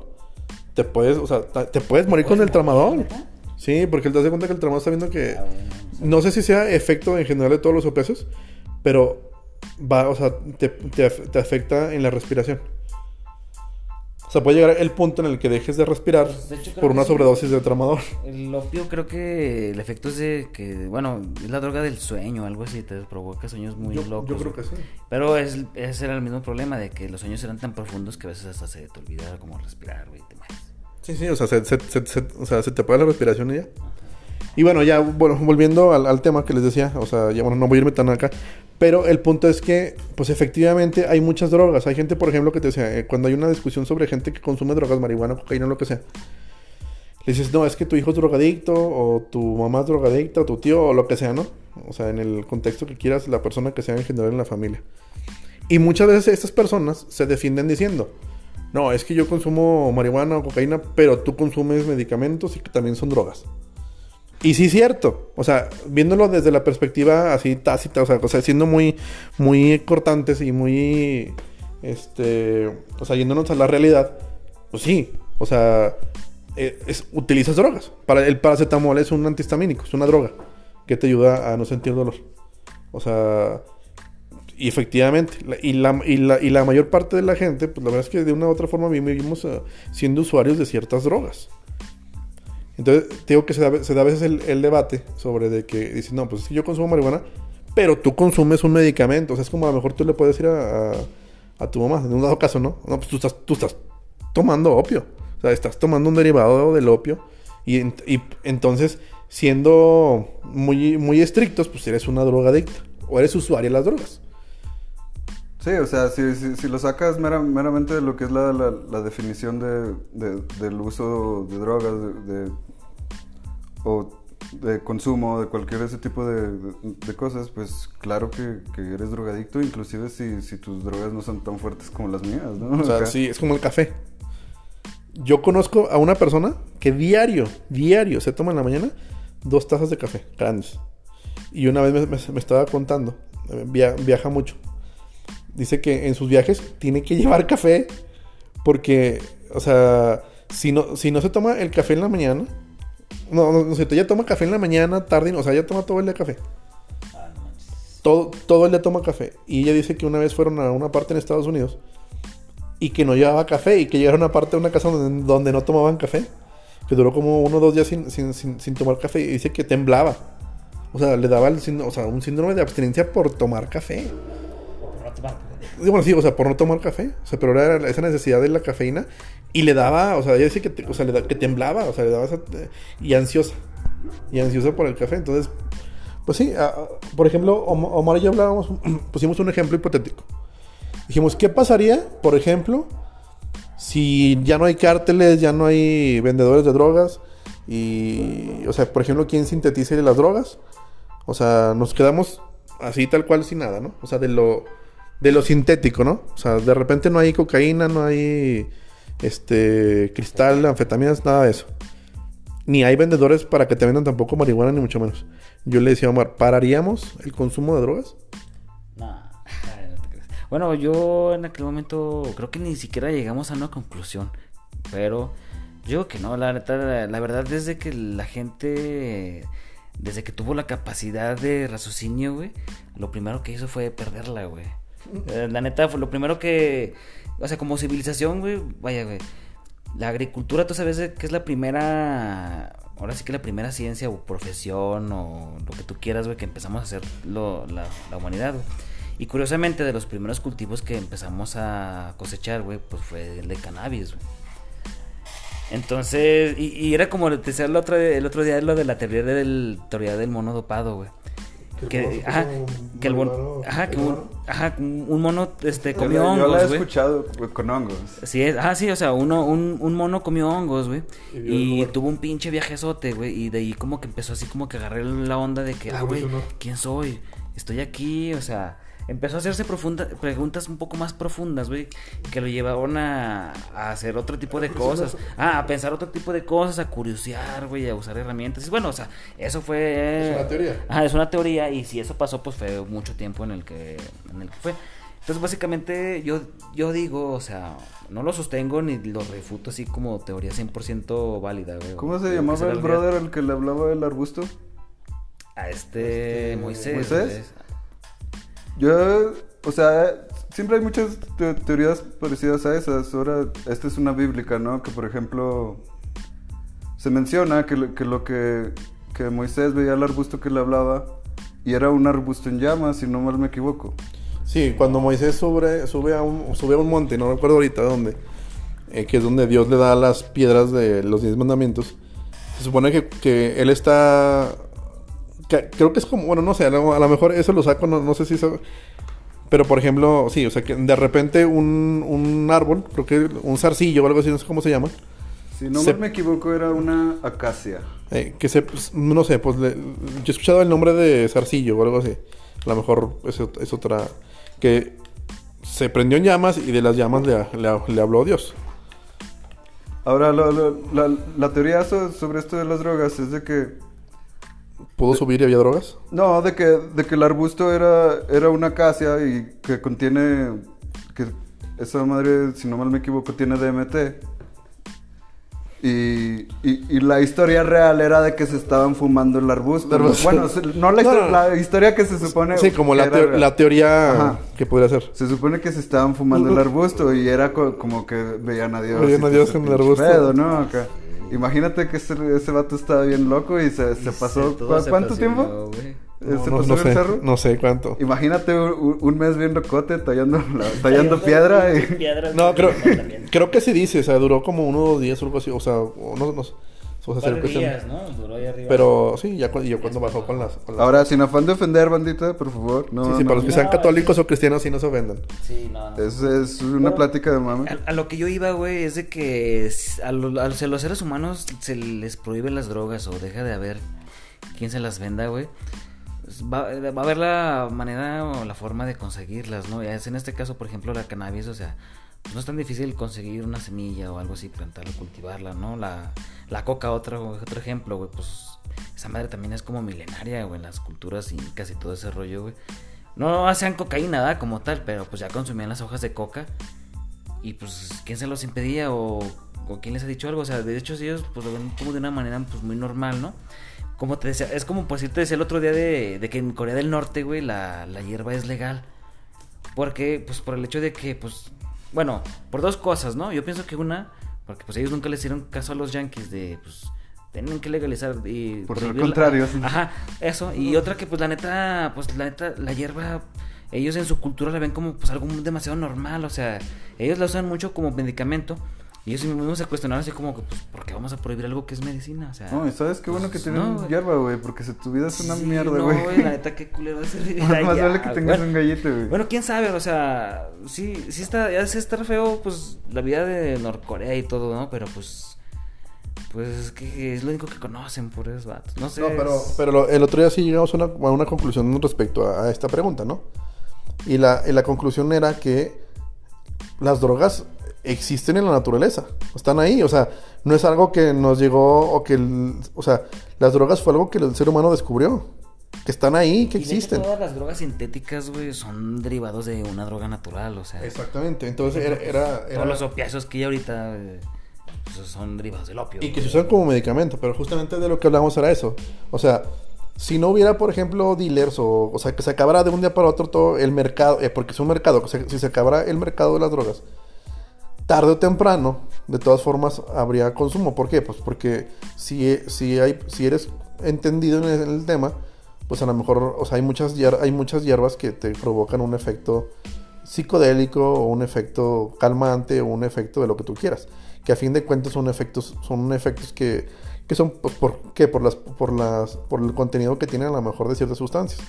te puedes, o sea, te puedes morir con el tramadol. Sí, porque él te das cuenta que el tramadol está viendo que... Ah, bueno, no sé. No sé si sea efecto en general de todos los opiáceos, pero va, o sea, te, te te afecta en la respiración. O sea, puede llegar el punto en el que dejes de respirar Pues, de hecho, creo por una sobredosis de tramador. El opio creo que el efecto es de que, bueno, es la droga del sueño, algo así, te provoca sueños muy Yo, locos. yo creo que sí. Pero es, ese era el mismo problema, de que los sueños eran tan profundos que a veces hasta se te olvidaba como respirar, güey, te mueres. Sí, sí, o sea, se, se- se- se- o sea, se te apaga la respiración y ya. Y bueno, ya, bueno, volviendo al, al tema que les decía, o sea, ya bueno, no voy a irme tan acá, pero el punto es que, pues efectivamente hay muchas drogas. Hay gente, por ejemplo, que te decía, eh, cuando hay una discusión sobre gente que consume drogas, marihuana, cocaína, lo que sea, le dices, no, es que tu hijo es drogadicto, o tu mamá es drogadicta, o tu tío, o lo que sea, ¿no? O sea, en el contexto que quieras, la persona que sea en general en la familia. Y muchas veces estas personas se defienden diciendo, no, es que yo consumo marihuana o cocaína, pero tú consumes medicamentos y que también son drogas. Y sí es cierto, o sea, viéndolo desde la perspectiva así tácita, o sea, o sea, siendo muy, muy cortantes y muy, este, o sea, yéndonos a la realidad, pues sí, o sea, eh, es- utilizas drogas. Para, el paracetamol es un antihistamínico, es una droga que te ayuda a no sentir dolor. O sea, y efectivamente, y, la, y, la, y la mayor parte de la gente, pues la verdad es que de una u otra forma vivimos eh, siendo usuarios de ciertas drogas. Entonces, digo que se da, se da a veces el, debate sobre de que dicen, no, pues es que yo consumo marihuana, pero tú consumes un medicamento. O sea, es como a lo mejor tú le puedes decir a, a, tu mamá, en un dado caso, ¿no? No, pues tú estás, tú estás tomando opio. O sea, estás tomando un derivado del opio. Y, y entonces, siendo muy, muy estrictos, pues eres una drogadicta. O eres usuaria de las drogas. Sí, o sea, si, si, si lo sacas mera- meramente de lo que es la, la, la definición de, de- del uso de drogas de, o de consumo de cualquier ese tipo de, cosas, pues claro que, que eres drogadicto, inclusive si, si tus drogas no son tan fuertes como las mías, ¿no? O sea, Acá. sí, es como el café. Yo conozco a una persona que diario, diario, se toma en la mañana dos tazas de café grandes. Y una vez me, me- me estaba contando, eh, via- viaja mucho. Dice que en sus viajes tiene que llevar café porque, o sea, si no, si no se toma el café en la mañana, no, no, sé, ella toma café en la mañana, tarde, o sea, ella toma todo el día café. Todo, todo el día toma café. Y ella dice que una vez fueron a una parte en Estados Unidos y que no llevaba café y que llegaron a una parte de una casa donde, no tomaban café. Que duró como uno o dos días sin, sin, sin, sin tomar café y dice que temblaba. O sea, le daba un síndrome de abstinencia por tomar café. Tomar, Bueno, sí, o sea, por no tomar café. O sea, pero era esa necesidad de la cafeína. Y le daba, o sea, ella dice que, te- o sea, le da- que temblaba, o sea, le daba esa... eh, Y ansiosa. Y ansiosa por el café. Entonces, pues sí, por ejemplo, Om- Omar y yo hablábamos, pusimos un ejemplo hipotético. Dijimos, ¿qué pasaría, por ejemplo, si ya no hay cárteles, ya no hay vendedores de drogas? Y, o sea, por ejemplo, ¿quién sintetiza las drogas? O sea, nos quedamos así tal cual sin nada, ¿no? O sea, de lo, de lo sintético, ¿no? O sea, de repente no hay cocaína, no hay este cristal, anfetaminas, nada de eso. Ni hay vendedores para que te vendan tampoco marihuana, ni mucho menos. Yo le decía a Omar, ¿pararíamos el consumo de drogas? Creas. Bueno, yo en aquel momento creo que ni siquiera llegamos a una conclusión. Pero yo que no, la, la, la verdad desde que la gente, desde que tuvo la capacidad de raciocinio, güey, lo primero que hizo fue perderla, güey. Eh, La neta fue lo primero que, o sea, como civilización, güey, vaya, güey. La agricultura, tú sabes que es la primera, ahora sí que la primera ciencia o profesión o lo que tú quieras, güey, que empezamos a hacer lo- la, la humanidad, güey. Y curiosamente, de los primeros cultivos que empezamos a cosechar, güey, pues fue el de cannabis, güey. Entonces, y, era como te decía el otro, el otro día lo de la teoría del, teoría del mono dopado, güey. Que, ajá, que el mono, ajá, que un, ajá, un mono este, Yo comió yo la hongos, he güey. escuchado güey, con hongos. Sí, es, ah, sí, o sea, uno, un, un mono comió hongos, güey. Y Y tuvo un pinche viajezote, güey. Y de ahí como que empezó así como que agarré la onda de que, ah, güey, Evolucionó. ¿quién soy? Estoy aquí, o sea, empezó a hacerse profunda, preguntas un poco más profundas, güey. Que lo llevaron a, a hacer otro tipo de cosas. Ah, a pensar otro tipo de cosas, a curiosear, güey, a usar herramientas. Y bueno, o sea, eso fue... Es una teoría. Ajá, es una teoría y si eso pasó, pues fue mucho tiempo en el que, en el que fue. Entonces, básicamente, yo, yo digo, o sea, no lo sostengo ni lo refuto así como teoría 100% válida, güey. ¿Cómo se llamaba el brother al que le hablaba del arbusto? A este, Este, Moisés. ¿Moisés? Yo, o sea, siempre hay muchas te- teorías parecidas a esas. Ahora, esta es una bíblica, ¿no? Que por ejemplo, se menciona que lo que, lo que, que Moisés veía el arbusto que le hablaba y era un arbusto en llamas, si no mal me equivoco. Sí, cuando Moisés sube, sube, a un, sube a un monte, no recuerdo ahorita dónde, eh, que es donde Dios le da las piedras de los diez mandamientos, se supone que, que él está... que- creo que es como, bueno, no sé, a lo, a lo mejor eso lo saco, no, no sé si eso... Pero por ejemplo, sí, o sea que de repente un, un árbol, creo que un zarcillo o algo así, no sé cómo se llama, Si no Se- me equivoco, era una acacia. eh, que se, pues, no sé, pues le- yo he escuchado el nombre de zarcillo o algo así. A lo mejor es, ot- es otra. Que se prendió en llamas y de las llamas le, le- le habló Dios. Ahora, lo- lo- la, la teoría so- sobre esto de las drogas es de que ¿Pudo subir y había drogas? No, de que, de que el arbusto era, era una acacia y que contiene, que esa madre, si no mal me equivoco, tiene DMT. Y, y, y la historia real era de que se estaban fumando el arbusto. Bueno, no la, No, histo- no. la historia que se supone... Sí, como la, era teo- real. la teoría Ajá. que podría ser. Se supone que se estaban fumando el arbusto y era co- como que veían a Dios. Veían a Dios en el arbusto. pedo, ¿no? Acá. Imagínate que ese, ese vato estaba bien loco y se, se pasó... todo ¿cu- se ¿Cuánto tiempo? No, ¿Se no- pasó no en el sé, cerro? no sé cuánto. Imagínate un, un mes bien locote tallando, la- tallando piedra y... No, creo, creo que sí dice, o sea, duró como uno o dos días o algo así, o sea, no, no, o sea, días, ¿no? Duró ahí arriba. Pero sí, ya cu- y yo cuando bajó con las... con las- Ahora, sin afán de ofender, bandita, por favor. No, sí, sí, no. para los que sean católicos o cristianos, sí no se ofendan. Sí, no, no. Es, es una Bueno, plática de mame. A, a lo que yo iba, güey, es de que a, lo- a los, a los seres humanos se les prohíben las drogas o deja de haber quien se las venda, güey. Pues Va, va a haber la manera o la forma de conseguirlas, ¿no? Ya es en este caso, por ejemplo, la cannabis, o sea, pues no es tan difícil conseguir una semilla o algo así, plantarla, cultivarla, ¿no? La, la coca, otro, otro ejemplo, güey, pues esa madre también es como milenaria, güey, en las culturas incas y todo ese rollo, güey. No hacían cocaína, ¿verdad? Como tal, pero pues ya consumían las hojas de coca. Y pues, ¿quién se los impedía o, o quién les ha dicho algo? O sea, de hecho, ellos pues lo ven como de una manera pues muy normal, ¿no? Como te decía, es como por si te decía el otro día de, de que en Corea del Norte, güey, la, la hierba es legal. Porque, pues por el hecho de que, pues, bueno, por dos cosas, ¿no? Yo pienso que una, porque pues ellos nunca le hicieron caso a los yankees de, pues, tienen que legalizar y... Por la- contrarios. Ajá, eso. Y otra que, pues, la neta, pues, la neta, la hierba, ellos en su cultura la ven como, pues, algo demasiado normal. O sea, ellos la usan mucho como medicamento. Y ellos mismos se cuestionaron así como que, pues, ¿por qué vamos a prohibir algo que es medicina? O sea... No, y sabes qué bueno que pues, tienen no, güey. hierba, güey, porque si tu vida es una Sí, mierda, no, güey. la neta, qué culero es el Más ya, vale que tengas bueno. un gallito, güey. Bueno, quién sabe, o sea, sí, sí está, ya sí está feo, pues, la vida de Norcorea y todo, ¿no? Pero pues, pues es que es lo único que conocen por esos vatos. No sé. No, pero, es- pero el otro día sí llegamos a una, a una conclusión respecto a, a esta pregunta, ¿no? Y la, y la conclusión era que las drogas existen en la naturaleza, están ahí, o sea, no es algo que nos llegó o que, el- o sea, las drogas fue algo que el ser humano descubrió, que están ahí, que Y existen. todas las drogas sintéticas, güey, son derivados de una droga natural, o sea. Exactamente, entonces era, era, era- Todos los opiáceos que hay ahorita eh, pues, son derivados del opio. y que se usan como medicamento, pero justamente de lo que hablamos era eso, o sea, si no hubiera, por ejemplo, dealers o, o sea, que se acabara de un día para otro todo el mercado, eh, porque es un mercado, o sea, si se acabara el mercado de las drogas, tarde o temprano, de todas formas, habría consumo. ¿Por qué? Pues porque si, si, hay, si eres entendido en el, en el tema, pues a lo mejor, o sea, hay muchas, hay muchas hierbas que te provocan un efecto psicodélico o un efecto calmante o un efecto de lo que tú quieras. Que a fin de cuentas son efectos, son efectos que, que son pues, por, ¿qué? por las, por las, por el contenido que tienen a lo mejor de ciertas sustancias.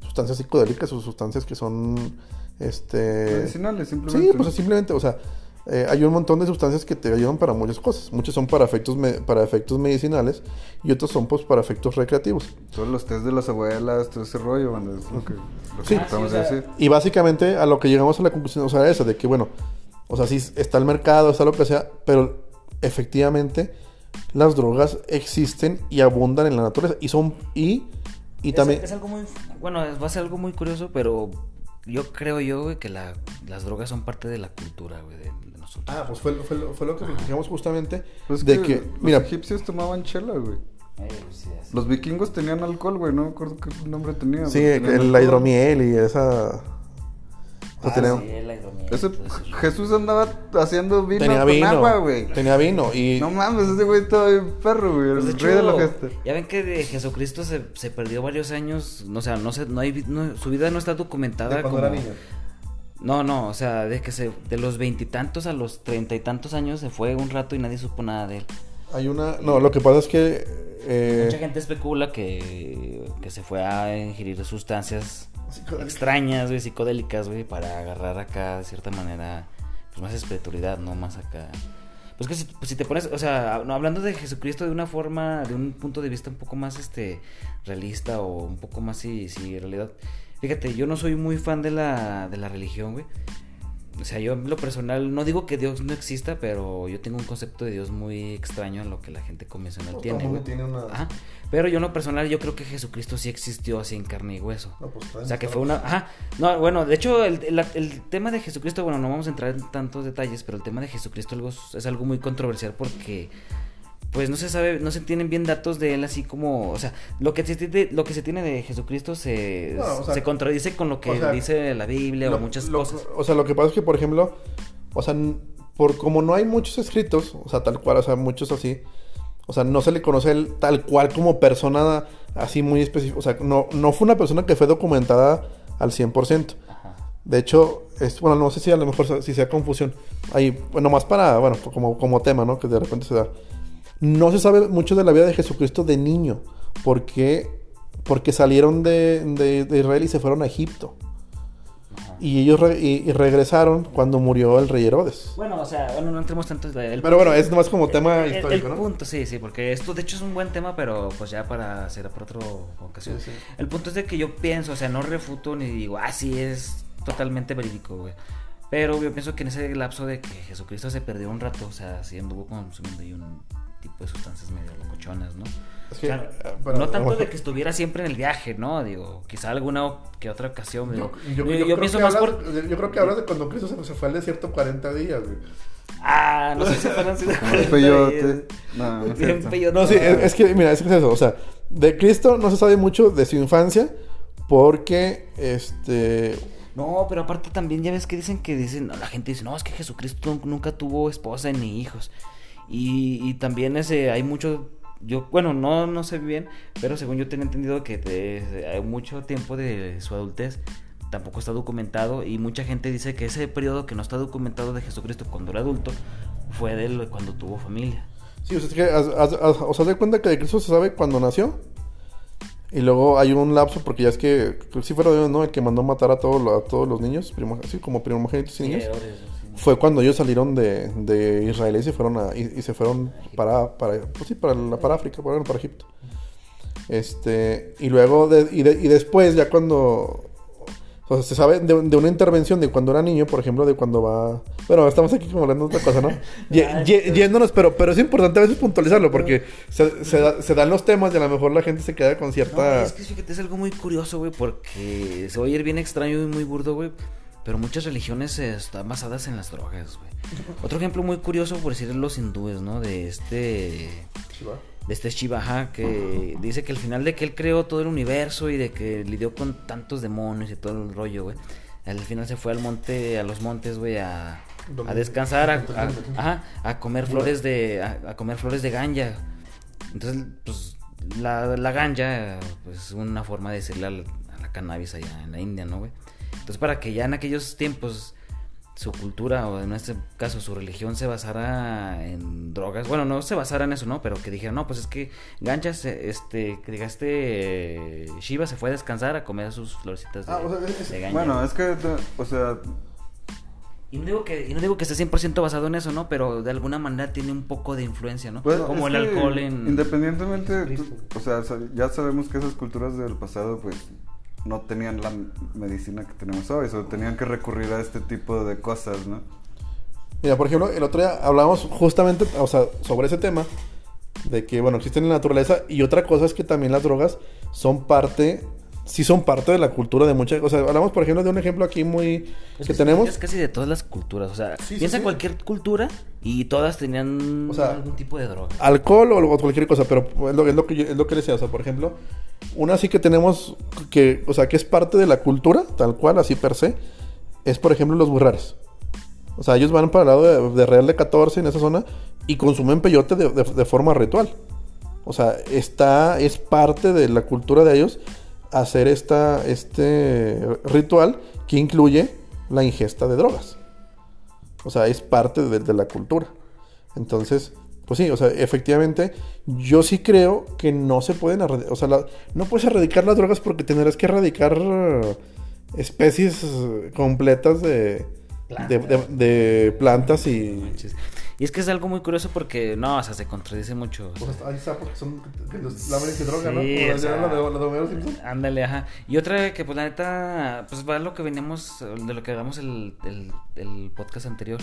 Sustancias psicodélicas o sustancias que son este Medicinales, simplemente. Sí, pues simplemente, o sea, eh, hay un montón de sustancias que te ayudan para muchas cosas. Muchas son para efectos, me- para efectos medicinales y otras son pues para efectos recreativos. Todos los test de las abuelas, todo ese rollo, bueno, es lo que, lo que Sí. Ah, decir. Y básicamente a lo que llegamos a la conclusión, o sea, esa, de que bueno, o sea, sí está el mercado, está lo que sea, pero efectivamente las drogas existen y abundan en la naturaleza y son y y Es- también Es, algo muy. Bueno, va a ser algo muy curioso, pero yo creo yo, güey, que la- las drogas son parte de la cultura, güey, de nosotros. Ah, pues fue, fue, lo- fue lo que platicamos justamente Pues de que, que, los mira, egipcios tomaban chela, güey. Eh, sí, Los vikingos tenían alcohol, güey, no me acuerdo qué nombre tenía. sí, el, Tenían la hidromiel y esa Ah, tenemos- sí, la hidromiel, Ese. Jesús andaba haciendo vino tenía con vino, agua, güey. tenía vino y No mames, ese güey estaba bien perro, güey. Pues, el rey de la hecho, fiesta. Ya ven que de Jesucristo se, se perdió varios años, no, o sea, no sé, no hay, no- su vida no está documentada de cuando como... era niño. No, no, o sea, de que se, de los veintitantos a los treinta y tantos años se fue un rato y nadie supo nada de él. Hay una, no, lo que pasa es que eh, Mucha gente especula que, que se fue a ingerir sustancias extrañas, güey, psicodélicas, güey, para agarrar acá de cierta manera, pues más espiritualidad, ¿no? Más acá. Pues que si, pues, si te pones, o sea, hablando de Jesucristo de una forma, de un punto de vista un poco más, este, realista o un poco más, sí, sí, en realidad. Fíjate, yo no soy muy fan de la, de la religión, güey. O sea, yo en lo personal, no digo que Dios no exista, pero yo tengo un concepto de Dios muy extraño en lo que la gente convencional Todo tiene, güey. tiene una- Ajá. Pero yo en lo personal, yo creo que Jesucristo sí existió así en carne y hueso. No, pues, O sea, que fue una... Ajá. No, bueno, de hecho, el, el- el tema de Jesucristo, bueno, no vamos a entrar en tantos detalles, pero el tema de Jesucristo algo, es algo muy controversial porque, pues, no se sabe, no se tienen bien datos de él así como... O sea, lo que se, tiene- lo que se tiene de Jesucristo se, No, o sea, se contradice con lo que o sea, dice la Biblia Lo- o muchas lo- cosas. O sea, lo que pasa es que, por ejemplo, o sea, por como no hay muchos escritos, o sea, tal cual, o sea, muchos así, o sea, no se le conoce él tal cual como persona así muy específica, o sea, no, no fue una persona que fue documentada al 100%. Ajá. De hecho, es, bueno, no sé si a lo mejor si sea confusión. Ahí, bueno, más para, bueno, como, como tema, ¿no? Que de repente se da. No se sabe mucho de la vida de Jesucristo de niño. porque Porque salieron de, de- de Israel y se fueron a Egipto. Ajá. Y ellos re- y, y regresaron cuando murió el rey Herodes. Bueno, o sea, bueno, no entremos tanto en el Pero bueno, es nomás como tema el- histórico, el ¿no? punto, sí, sí, porque esto de hecho es un buen tema, pero pues ya para será para otra ocasión. Sí, sí. El punto es de que yo pienso, o sea, no refuto ni digo, ah, sí, es totalmente verídico, güey. Pero yo pienso que en ese lapso de que Jesucristo se perdió un rato, o sea, sí anduvo consumiendo ahí un tipo de sustancias medio locochonas, ¿no? Es O que, sea, eh, pero- no tanto bueno. de que estuviera siempre en el viaje, ¿no? Digo, quizá alguna que otra ocasión. Yo, digo. yo- Yo- yo yo creo pienso que más hablas por... de- yo creo que hablas de cuando Cristo se, fue al desierto 40 días, güey. Ah, no sé si fueron peyote. No, no es. No, sí, es, es que, mira, es que es eso. O sea, de Cristo no se sabe mucho de su infancia porque, este... No, pero aparte también ya ves que dicen que dicen, la gente dice, no, es que Jesucristo nun- nunca tuvo esposa ni hijos. Y, y también ese, hay mucho, yo, bueno, no, no sé bien, pero según yo tengo entendido que de- hay mucho tiempo de su adultez tampoco está documentado y mucha gente dice que ese periodo que no está documentado de Jesucristo cuando era adulto fue de cuando tuvo familia. Sí, o sea, es que, o sea, de cuenta que de Cristo se sabe cuando nació. Y luego hay un lapso, porque ya es que, creo que sí fue Dios, ¿no? El que mandó matar a, todos los- a todos los niños, primo- así como primogénitos y niños. Sí. Fue cuando ellos salieron de, de Israel y se fueron a, y, y se fueron para, para, pues sí, para, la- para África, para, para Egipto. Este, y luego, de- y, de- y después, ya cuando, O sea, se sabe de, de una intervención de cuando era niño, por ejemplo, de cuando va... Bueno, estamos aquí como hablando de otra cosa, ¿no? Ye- ye- sí. yéndonos, pero, pero es importante a veces puntualizarlo, porque se, se da- se dan los temas y a lo mejor la gente se queda con No, cierta... es que fíjate, es algo muy curioso, güey, porque se va a ir bien extraño y muy burdo, güey. Pero muchas religiones eh, están basadas en las drogas, güey. Otro ejemplo muy curioso, por decir, los hindúes, ¿no? De este... De este Shivaja que dice que al final de que él creó todo el universo y de que lidió con tantos demonios y todo el rollo, güey. Al final se fue al monte, a los montes, güey, a, a descansar, a, a- ajá, a comer flores de, a, a comer flores de ganja. Entonces, pues, la, la ganja, pues, es una forma de decirle al- a la cannabis allá en la India, ¿no, güey? Entonces, para que ya en aquellos tiempos su cultura, o en este caso su religión, se basara en drogas. Bueno, no se basara en eso, ¿no? Pero que dijeran, no, pues es que Gancha, se- este, que diga, este eh, Shiva se fue a descansar a comer sus florecitas de, Ah, o sea, es- de. Bueno, es que, o sea, Y no digo que, y no digo que esté 100% basado en eso, ¿no? Pero de alguna manera tiene un poco de influencia, ¿no? Pues, Como el alcohol en... Independientemente, tú- o sea, ya sabemos que esas culturas del pasado, pues, no tenían la medicina que tenemos hoy, o tenían que recurrir a este tipo de cosas, ¿no? Mira, por ejemplo, el otro día hablábamos justamente, o sea, sobre ese tema, de que, bueno, existen en la naturaleza, y otra cosa es que también las drogas son parte, sí son parte de la cultura de muchas, o sea, hablamos, por ejemplo, de un ejemplo aquí muy, Es que sí, tenemos, Es casi de todas las culturas. O sea, Sí, sí, piensa sí. en cualquier cultura y todas tenían O sea, algún tipo de droga. alcohol o, o cualquier cosa, pero es lo, es lo que yo- es lo que decía, o sea, por ejemplo, una sí que tenemos que, o sea, que es parte de la cultura, tal cual, así per se, es por ejemplo los burrares. O sea, ellos van para el lado de, de Real de 14 en esa zona y consumen peyote de, de- de forma ritual. O sea, está, es parte de la cultura de ellos hacer esta, este ritual que incluye la ingesta de drogas. O sea, es parte de, de la cultura. Entonces, pues sí, o sea, efectivamente, yo sí creo que no se pueden o sea, la- no puedes erradicar las drogas porque tendrás que erradicar especies completas de, de, de- de plantas y... Y es que es algo muy curioso porque, no, o sea, se contradice mucho. o sea, Pues ahí está, porque son que los lamen que droga, ¿no? Sí, o sea- la de, la de Homero Simpson. Ándale, ajá. Y otra que, pues, la neta, pues va lo que veníamos, de lo que hagamos el, el, el podcast anterior,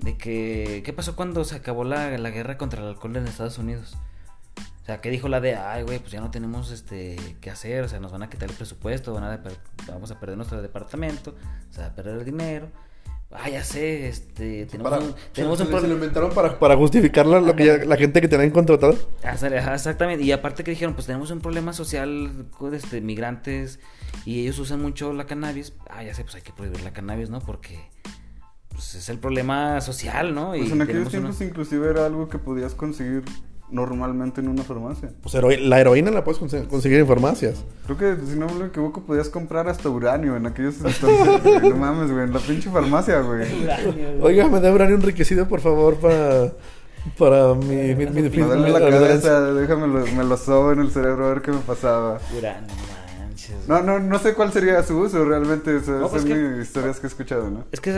de que, ¿qué pasó cuando se acabó la, la guerra contra el alcohol en Estados Unidos? O sea, que dijo la de, ay, güey, pues ya no tenemos, este, qué hacer, o sea, nos van a quitar el presupuesto, van a vamos a perder nuestro departamento, o sea, a perder el dinero. Ah, ya sé, este, tenemos Para- un, tenemos se, un se lo problema. inventaron para, para justificar la, lo que ya- la gente que tenían contratado. Ah, Exactamente, y aparte que dijeron, pues tenemos un problema social con este, migrantes y ellos usan mucho la cannabis. Ah, ya sé, pues hay que prohibir la cannabis, ¿no? Porque pues, es el problema social, ¿no? Pues en aquellos una- tiempos inclusive era algo que podías conseguir normalmente en una farmacia. Pues heroi- la heroína la puedes conse- conseguir en farmacias. Creo que, si no me equivoco, podías comprar hasta uranio en aquellos entonces, güey. No mames, güey, en la pinche farmacia, güey. Oiga, me da uranio enriquecido, por favor, para, para mi... mi, mi- mi- la cabeza, déjame lo, me lo sobo en el cerebro a ver qué me pasaba. Uranio, manches. No, no, no sé cuál sería su uso realmente, No, pues son que- historias que he escuchado, ¿no? Es que,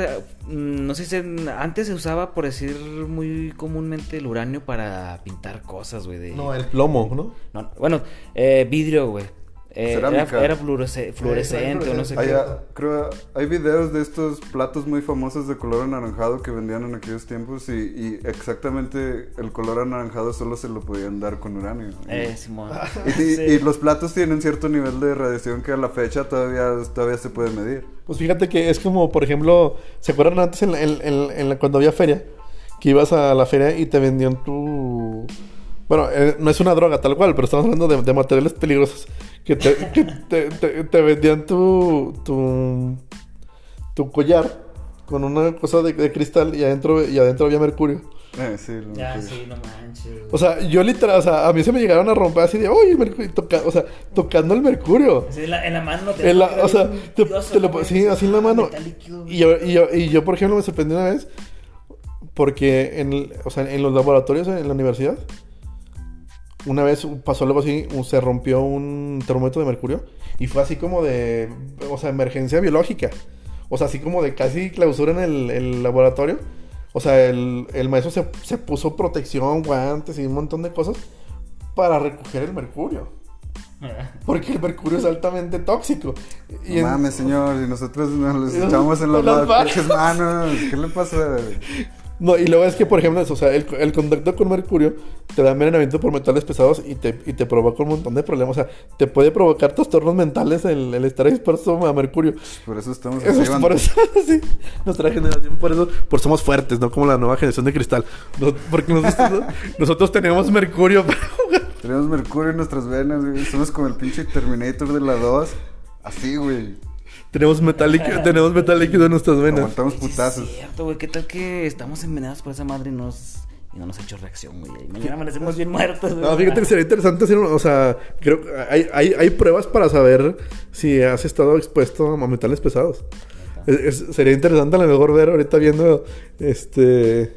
mm, no sé si antes se usaba, por decir muy comúnmente, el uranio para pintar cosas, güey. De... No, el plomo, ¿no? No, bueno, eh, vidrio, güey. Eh, era, era fluoresce- fluorescente o no sé Hay, qué. creo, hay videos de estos platos muy famosos de color anaranjado que vendían en aquellos tiempos y, y exactamente el color anaranjado solo se lo podían dar con uranio. Eh, Simón. Y, Sí. y los platos tienen cierto nivel de radiación que a la fecha todavía, todavía se puede medir. Pues fíjate que es como, por ejemplo, ¿se acuerdan antes en, la- en- en- en la- cuando había feria? Que ibas a la feria y te vendían tu... Bueno, eh, no es una droga tal cual, pero estamos hablando de, de materiales peligrosos. Que te, que te, te- te vendían tu, tu, tu collar con una cosa de, de cristal y adentro, y adentro había mercurio. Eh, sí, lo- Ya, sí. sí, no manches. O sea, yo literal, o sea, a mí se me llegaron a romper así de, oye, el mercurio, toca- o sea, tocando el mercurio. Sí, en, la, en la mano no En la- o sea, te- te lo- sí, así en la mano. líquido. Y yo, y, yo, y yo, por ejemplo, me sorprendí una vez porque en, el- o sea, en los laboratorios en la universidad, una vez pasó algo así, se rompió un termómetro de mercurio y fue así como de, o sea, emergencia biológica. O sea, así como de casi clausura en el, el laboratorio. O sea, el, el maestro se, se puso protección, guantes y un montón de cosas para recoger el mercurio. Porque el mercurio es altamente tóxico. Y no mames, señor, y nosotros nos los echamos en las, las manos. ¿Qué le pasa? No, y luego es que, por ejemplo, o sea, el, el, contacto con mercurio te da envenenamiento por metales pesados y te, y te provoca un montón de problemas. O sea, te puede provocar trastornos mentales el, el estar expuesto a mercurio. Por eso estamos eso, Por eso, sí. Nuestra generación, por eso, por somos fuertes, ¿no? Como la nueva generación de cristal. porque nosotros, nosotros tenemos mercurio para jugar. Tenemos mercurio en nuestras venas, güey. Somos como el pinche Terminator de la 2. Así, güey. Tenemos metal líquido, tenemos metal líquido en nuestras venas. Aguantamos putazos. Es cierto, güey. ¿Qué tal que estamos envenenados por esa madre y nos y no nos ha hecho reacción, güey. Mañana amanecemos bien muertos, güey. No, fíjate que sería interesante hacer, o sea, creo que hay, hay, hay, pruebas para saber si has estado expuesto a metales pesados. sería interesante a lo mejor ver ahorita viendo, este,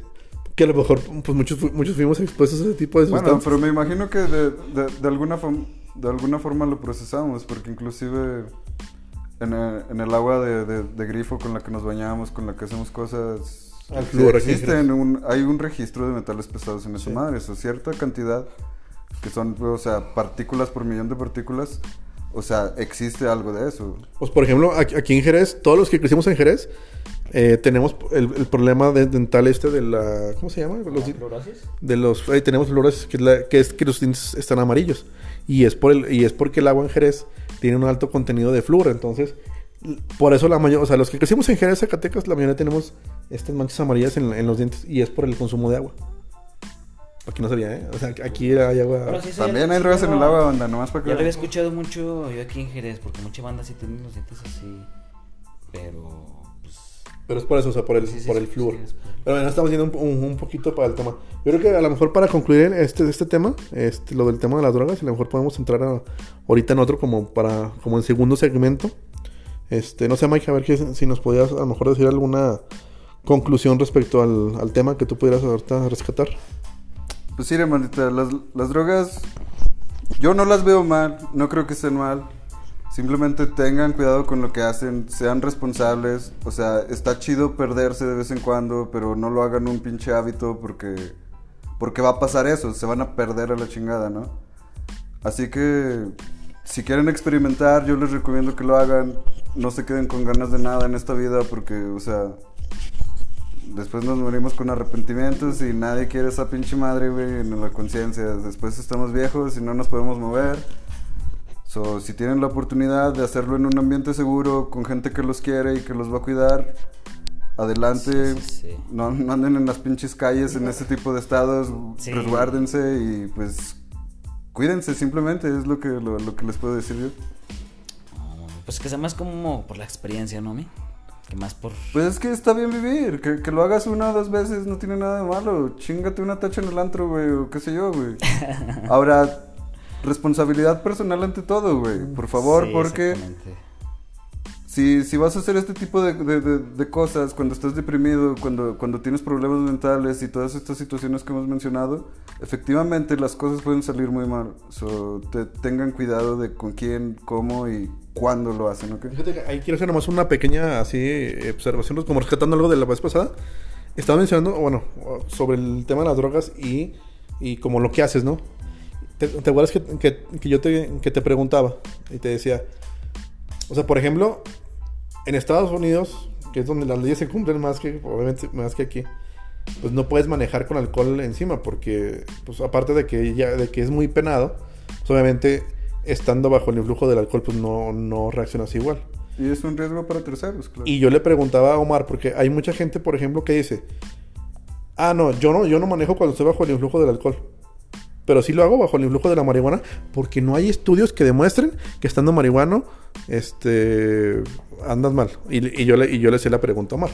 que a lo mejor, pues muchos, muchos fuimos expuestos a ese tipo de sustancias. Bueno, pero me imagino que de, de, de alguna, de alguna forma lo procesamos, porque inclusive en el, en el agua de, de, grifo con la que nos bañamos, con la que hacemos cosas. existen un, hay un registro de metales pesados en esa madre, eso, cierta cantidad, que son, o sea, partículas por millón de partículas. O sea, existe algo de eso. Pues, por ejemplo, aquí en Jerez, todos los que crecimos en Jerez, eh, tenemos el, problema de, dental este de la... ¿Cómo se llama? Los, de los... Ahí tenemos fluorosis, que es, la, que es que los dientes están amarillos. Y es, por el, y es porque el agua en Jerez tiene un alto contenido de flúor. Entonces, por eso la mayoría, o sea, los que crecimos en Jerez, Zacatecas, la mayoría tenemos estas manchas amarillas en, los dientes y es por el consumo de agua. Aquí no sabía, ¿eh? O sea, aquí hay agua. También hay drogas en el agua, banda, nomás para que. Ya lo había escuchado mucho yo aquí en Jerez, porque mucha banda sí tiene los dientes así. Pero pero es por eso, o sea, por el, por el flúor. Pero bueno, estamos yendo un, un, poquito para el tema. Yo creo que a lo mejor para concluir este, este tema, este, lo del tema de las drogas, a lo mejor podemos entrar ahorita en otro como para como en segundo segmento. Este, no sé, Mike, a ver si nos podías a lo mejor decir alguna conclusión respecto al, al tema que tú pudieras ahorita rescatar. Pues sí, hermanita, las, las drogas yo no las veo mal, no creo que estén mal. Simplemente tengan cuidado con lo que hacen, sean responsables. O sea, está chido perderse de vez en cuando, pero no lo hagan un pinche hábito porque, porque va a pasar eso, se van a perder a la chingada, ¿no? Así que si quieren experimentar, yo les recomiendo que lo hagan. No se queden con ganas de nada en esta vida porque, o sea, después nos morimos con arrepentimientos y nadie quiere esa pinche madre, güey, en la conciencia. Después estamos viejos y no nos podemos mover So, si tienen la oportunidad de hacerlo en un ambiente seguro, con gente que los quiere y que los va a cuidar, adelante. No, anden en las pinches calles en ese tipo de estados. Resguárdense y pues cuídense simplemente, es lo que, lo, que les puedo decir yo. Pues que sea más como por la experiencia, ¿no, mi? Que más por... Pues es que está bien vivir, que, que, lo hagas una o dos veces no tiene nada de malo. Chingate una tacha en el antro, güey, o qué sé yo, güey. Ahora, responsabilidad personal ante todo, güey. Por favor, porque si, si vas a hacer este tipo de, de, cosas cuando estás deprimido, cuando, cuando tienes problemas mentales y todas estas situaciones que hemos mencionado, efectivamente las cosas pueden salir muy mal. So, te, tengan cuidado de con quién, cómo y cuándo lo hacen, ¿ok? Fíjate ahí quiero hacer nomás una pequeña así observación, como rescatando algo de la vez pasada. Estaba mencionando, bueno, sobre el tema de las drogas y, y como lo que haces, ¿no? ¿Te, acuerdas que, que, yo te, que te preguntaba y te decía, o sea, por ejemplo, en Estados Unidos, que es donde las leyes se cumplen más que, obviamente, más que aquí, pues no puedes manejar con alcohol encima, porque, pues aparte de que, ya, de que es muy penado, pues obviamente estando bajo el influjo del alcohol, pues no, no reaccionas igual. Y es un riesgo para terceros, claro. Y yo le preguntaba a Omar, porque hay mucha gente, por ejemplo, que dice, ah, no, yo no, yo no manejo cuando estoy bajo el influjo del alcohol pero sí lo hago bajo el influjo de la marihuana porque no hay estudios que demuestren que estando marihuano este andas mal. Y, yo, le, y yo hice la pregunta a Omar.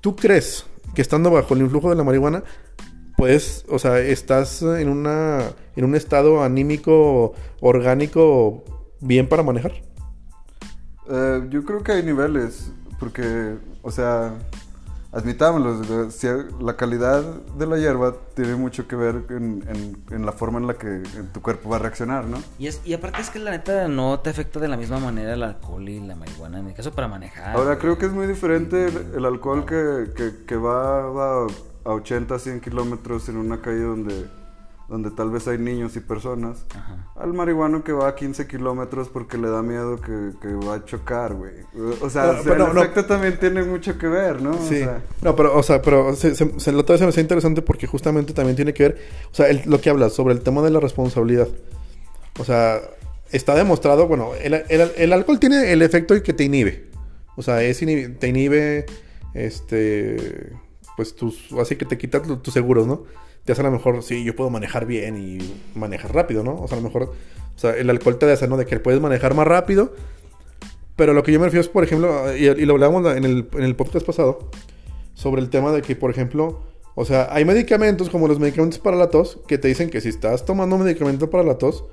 ¿Tú crees que estando bajo el influjo de la marihuana pues, o sea, estás en una en un estado anímico orgánico bien para manejar? Eh, yo creo que hay niveles, porque, o sea, admitámoslo, la calidad de la hierba tiene mucho que ver en, la forma en la que tu cuerpo va a reaccionar, ¿no? Y, es, y aparte es que la neta no te afecta de la misma manera el alcohol y la marihuana, en mi caso para manejar. Ahora, creo que es muy diferente el, alcohol que, que, va, a 80, 100 kilómetros en una calle donde donde tal vez hay niños y personas, Ajá. al marihuano que va a 15 kilómetros porque le da miedo que, que va a chocar, güey. O sea, Pero- pero el no- efecto también tiene mucho que ver, ¿no? O Sí. sea, No, pero, o sea, pero se, se, otra vez se me hace interesante porque justamente también tiene que ver, o sea, el- lo que hablas sobre el tema de la responsabilidad. O sea, está demostrado, bueno, el, el- el alcohol tiene el efecto que te inhibe. O sea, es te inhibe, este, pues tus, así que te quita tu- tus seguros, ¿no? Te hace a lo mejor, sí, yo puedo manejar bien y manejar rápido, ¿no? O sea, a lo mejor, o sea, el alcohol te hace, ¿no? De que puedes manejar más rápido. Pero lo que yo me refiero es, por ejemplo, y, lo hablábamos en el, en el podcast pasado, sobre el tema de que, por ejemplo, o sea, hay medicamentos como los medicamentos para la tos que te dicen que si estás tomando medicamento para la tos,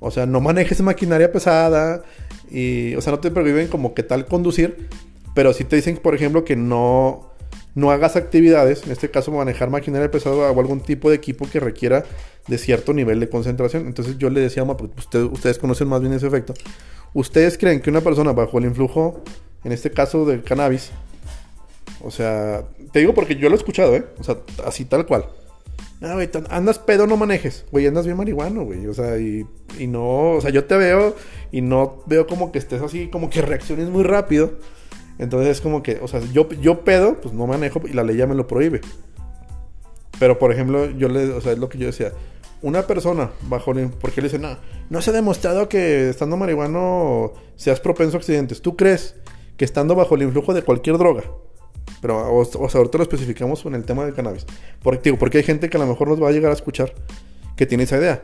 o sea, no manejes maquinaria pesada y, o sea, no te prohíben como que tal conducir, pero sí te dicen, por ejemplo, que no, no hagas actividades, en este caso manejar maquinaria pesada o algún tipo de equipo que requiera de cierto nivel de concentración. Entonces yo le decía, "Ma, pues, usted- ustedes conocen más bien ese efecto. ¿Ustedes creen que una persona bajo el influjo, en este caso del cannabis, o sea, te digo porque yo lo he escuchado, ¿eh? O sea, así tal cual. No, güey, andas pedo, no manejes. Güey, andas bien marihuano, güey. O sea, y, y no, o sea, yo te veo y no veo como que estés así, como que reacciones muy rápido. Entonces es como que, o sea, yo, yo pedo, pues no manejo y la ley ya me lo prohíbe. Pero, por ejemplo, yo le, o sea, es lo que yo decía. Una persona bajo el... Porque le dicen, no, no se ha demostrado que estando marihuano seas propenso a accidentes. ¿Tú crees que estando bajo el influjo de cualquier droga? Pero, o, o sea, ahorita lo especificamos en el tema del cannabis. Porque, digo, porque hay gente que a lo mejor nos va a llegar a escuchar que tiene esa idea.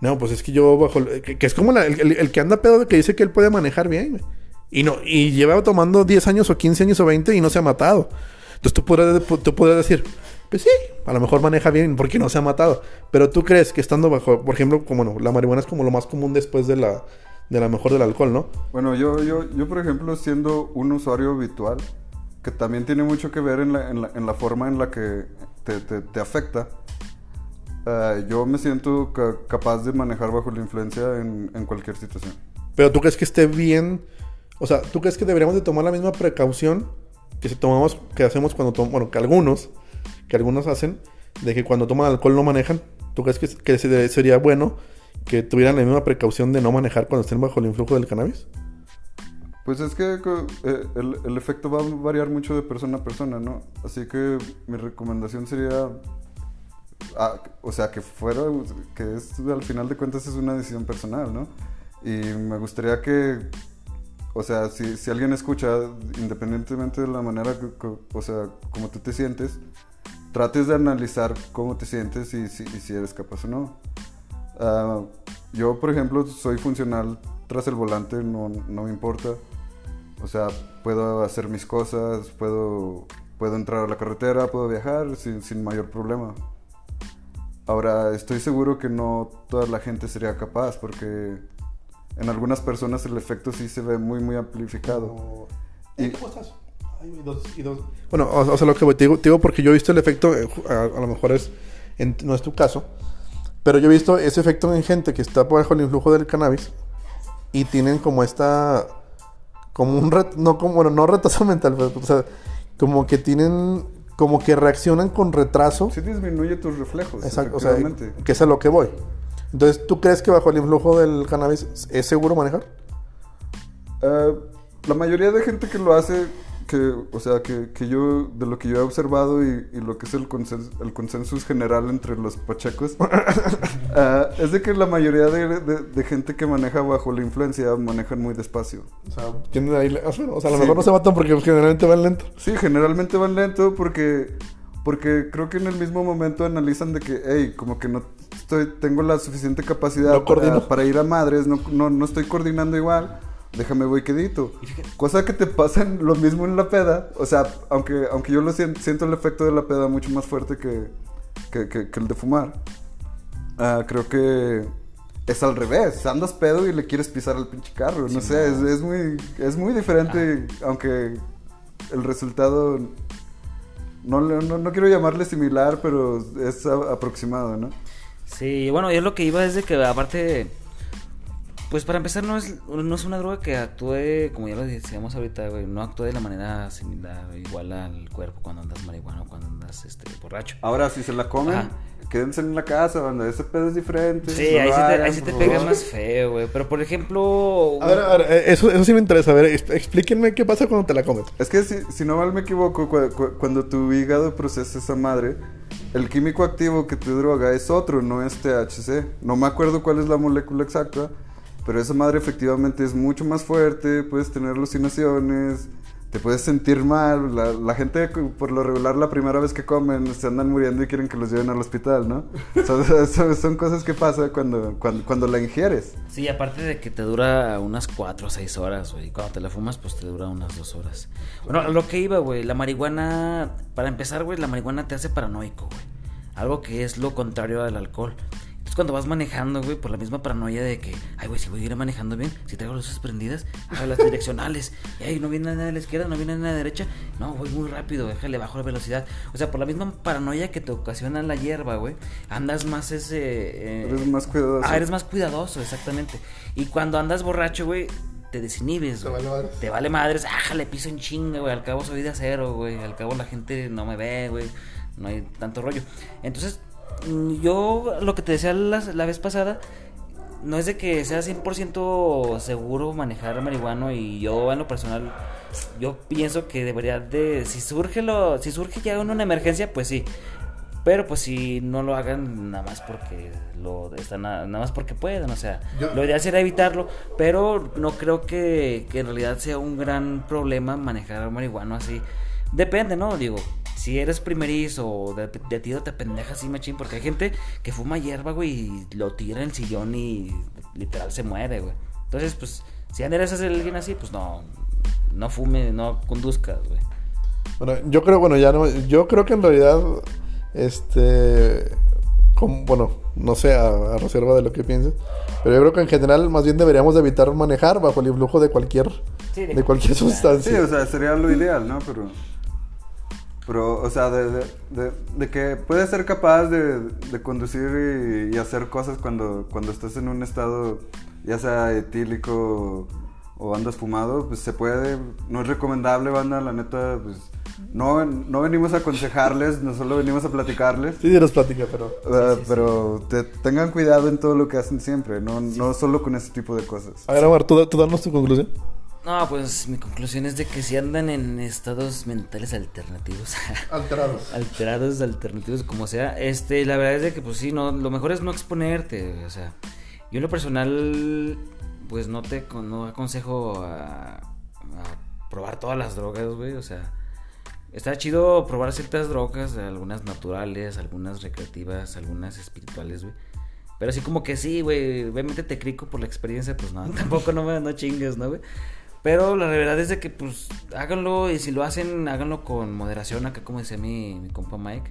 No, pues es que yo bajo... el- Que, que es como la- el, el- el que anda pedo que dice que él puede manejar bien. Y, no, y lleva tomando 10 años o 15 años o 20 y no se ha matado. Entonces tú podrás, tú podrás decir, pues sí, a lo mejor maneja bien porque no se ha matado. Pero tú crees que estando bajo, por ejemplo, como no, la marihuana es como lo más común después de la, de la mejor del alcohol, ¿no? Bueno, yo, yo, yo, por ejemplo, siendo un usuario habitual, que también tiene mucho que ver en la, en la, en la forma en la que te, te- te afecta, eh, yo me siento ca- capaz de manejar bajo la influencia en, en cualquier situación. Pero tú crees que esté bien, o sea, tú crees que deberíamos de tomar la misma precaución que si tomamos, que hacemos cuando tomamos, bueno, que algunos, que algunos hacen, de que cuando toman alcohol no manejan. ¿Tú crees que, que se- sería bueno que tuvieran la misma precaución de no manejar cuando estén bajo el influjo del cannabis? Pues es que eh, el, el efecto va a variar mucho de persona a persona, ¿no? Así que mi recomendación sería, ah, o sea, que fuera, que es, al final de cuentas es una decisión personal, ¿no? Y me gustaría que, o sea, si, si alguien escucha, independientemente de la manera, o sea, como tú te sientes, trates de analizar cómo te sientes y, si- y si eres capaz o no. Ah, yo, por ejemplo, soy funcional tras el volante, no, no me importa. O sea, puedo hacer mis cosas, puedo, puedo entrar a la carretera, puedo viajar sin, sin mayor problema. Ahora, estoy seguro que no toda la gente sería capaz, porque en algunas personas el efecto sí se ve muy, muy amplificado. Y- ¿Cómo estás? Ay, dos, y dos. Bueno, o, o sea, lo que te digo, te digo porque yo he visto el efecto, eh, a, a lo mejor es, en- no es tu caso, pero yo he visto ese efecto en gente que está bajo el influjo del cannabis y tienen como esta, como un, ret- no como, bueno, no retraso mental, pero, o sea, como que tienen, como que reaccionan con retraso. Sí disminuye tus reflejos, Exacto, o sea, que es a lo que voy. Entonces, ¿tú crees que bajo el influjo del cannabis es seguro manejar? Eh, la mayoría de gente que lo hace, que, o sea, que, que yo, de lo que yo he observado y, y lo que es el consenso, el general entre los pachecos, eh, es de que la mayoría de, de- de gente que maneja bajo la influencia manejan muy despacio. O sea, tienen ahí, o sea, a lo Sí. mejor no se matan porque generalmente van lento. Sí, generalmente van lento porque, porque creo que en el mismo momento analizan de que, hey, como que no estoy, tengo la suficiente capacidad No para, para ir a madres, no, no, no estoy coordinando igual, déjame voy quedito. Cosa que te pasa lo mismo en la peda, o sea, aunque, aunque yo lo siento, siento el efecto de la peda mucho más fuerte que, que, que- que el de fumar, ah, creo que es al revés, andas pedo y le quieres pisar al pinche carro, no sé, es, es muy, es muy diferente, aunque el resultado no, no, no quiero llamarle similar, pero es aproximado, ¿no? Sí, bueno, yo lo que iba es de que aparte, Pues para empezar, no es, no es una droga que actúe, como ya lo decíamos ahorita, güey, no actúa de la manera similar, igual al cuerpo cuando andas marihuana o cuando andas este, borracho. Ahora, si se la comen, Ajá. quédense en la casa, banda. Ese pedo es diferente. Sí, no ahí sí te, hagan, ahí sí te por pega más feo, güey. Pero por ejemplo. A ver, a ver, eh, eso, eso sí me interesa. A ver, ex- explíquenme qué pasa cuando te la comes. Es que si, si no mal me equivoco, cu- cu- cuando tu hígado procesa esa madre, el químico activo que te droga es otro, no es THC. No me acuerdo cuál es la molécula exacta, pero esa madre efectivamente es mucho más fuerte, puedes tener alucinaciones, te puedes sentir mal. La, la gente, por lo regular, la primera vez que comen, se andan muriendo y quieren que los lleven al hospital, ¿no? son, son- son cosas que pasan cuando, cuando, cuando la ingieres. Sí, aparte de que te dura unas 4 o 6 horas, güey. Cuando te la fumas, pues te dura unas 2 horas. Bueno, lo que iba, güey. La marihuana, para empezar, güey, la marihuana te hace paranoico, güey. Algo que es lo contrario al alcohol. Entonces, cuando vas manejando, güey, por la misma paranoia de que, ay, güey, si voy a ir manejando bien, si traigo luces prendidas, haga las direccionales, y ay, no viene nada de la izquierda, no viene nada de la derecha, no, voy muy rápido, déjale bajo la velocidad. O sea, por la misma paranoia que te ocasiona la hierba, güey, andas más ese. eh, Eres más cuidadoso. Ah, eres más cuidadoso, exactamente. Y cuando andas borracho, güey, te desinhibes, Te vale madres. Te vale madres, ájale, piso en chinga, güey. Al cabo soy de acero, güey. Al cabo la gente no me ve, güey. No hay tanto rollo. Entonces, yo lo que te decía la, la vez pasada, no es de que sea 100% seguro manejar marihuano y yo en lo personal yo pienso que debería de si surge lo si surge ya una emergencia, pues sí. Pero pues si no lo hagan nada más porque lo están nada más porque pueden, o sea, Yo- lo ideal sería evitarlo, pero no creo que, que en realidad sea un gran problema manejar marihuana así. Depende, ¿no? Digo, si eres primerizo o de, de tiro te pendejas así machín, porque hay gente que fuma hierba, güey, y lo tira en el sillón y literal se muere, güey. Entonces, pues, si eres a alguien así, pues no, no fume, no conduzcas, güey. Bueno, yo creo, bueno, ya no. Yo creo que en realidad, este. como- bueno, no sé, a, a reserva de lo que pienses. Pero yo creo que en general, más bien deberíamos de evitar manejar bajo el influjo de cualquier. Sí, de cualquier Sí, sustancia. o sea, sería lo ideal, ¿no? Pero, pero o sea, de, de- de- de que puedes ser capaz de, de conducir y, y hacer cosas cuando, cuando estás en un estado, ya sea etílico o andas fumado, pues se puede. No es recomendable, banda, la neta, pues no, no venimos a aconsejarles, no solo venimos a platicarles. Sí, nos platica, pero. Uh, pero te- tengan cuidado en todo lo que hacen siempre, no, no solo con ese tipo de cosas. A ver, Omar, tú, tú danos tu conclusión. No, pues mi conclusión es de que si andan en estados mentales alternativos, Alterados. alterados, alternativos, como sea, este, la verdad es de que pues sí, no, lo mejor es no exponerte, o sea, yo en lo personal, pues no te, no aconsejo a, a probar todas las drogas, güey, o sea, está chido probar ciertas drogas, algunas naturales, algunas recreativas, algunas espirituales, güey. Pero así como que sí, güey, ve, métete crico por la experiencia, pues no, tampoco no no chingues, ¿no, güey? Pero la verdad es de que, pues, háganlo y si lo hacen, háganlo con moderación, acá como decía mi, mi compa Mike.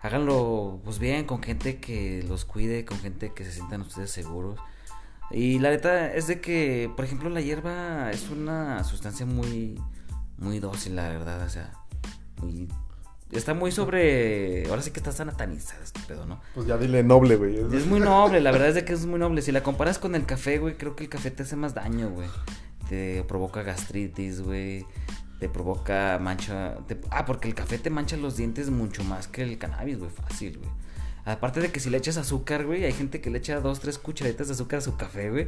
Háganlo, pues bien, con gente que los cuide, con gente que se sientan ustedes seguros. Y la neta es de que, por ejemplo, la hierba es una sustancia muy, muy dócil, la verdad, o sea, muy... Está muy sobre... Ahora sí que está satanizada este pedo, ¿no? Pues ya dile noble, güey. Es muy noble, la verdad es de que es muy noble. Si la comparas con el café, güey, creo que el café te hace más daño, güey. Te provoca gastritis, güey. Te provoca mancha. te- Ah, porque el café te mancha los dientes mucho más que el cannabis, güey. Fácil, güey. Aparte de que si le echas azúcar, güey, hay gente que le echa dos, tres cucharaditas de azúcar a su café, güey.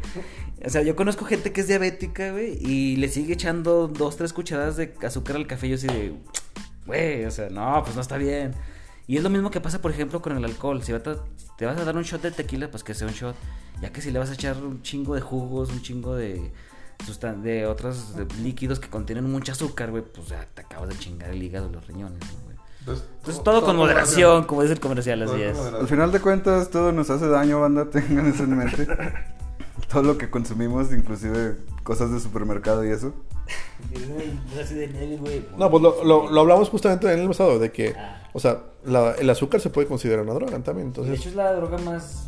O sea, yo conozco gente que es diabética, güey, y le sigue echando dos, tres cucharadas de azúcar al café. Yo así de, güey, o sea, no, pues no está bien. Y es lo mismo que pasa, por ejemplo, con el alcohol. Si te vas a dar un shot de tequila, pues que sea un shot. Ya que si le vas a echar un chingo de jugos, un chingo de de otros de líquidos que contienen mucho azúcar, güey, pues ya te acabas de chingar el hígado, los riñones, ¿no, güey. Entonces todo con moderación, como dice el comercial, así es. Al final de cuentas, todo nos hace daño, banda, tengan eso en mente. todo lo que consumimos, inclusive cosas de supermercado y eso. No, pues lo, lo, lo hablamos justamente en el pasado, de que, o sea, la- el azúcar se puede considerar una droga también, De entonces... hecho es la droga más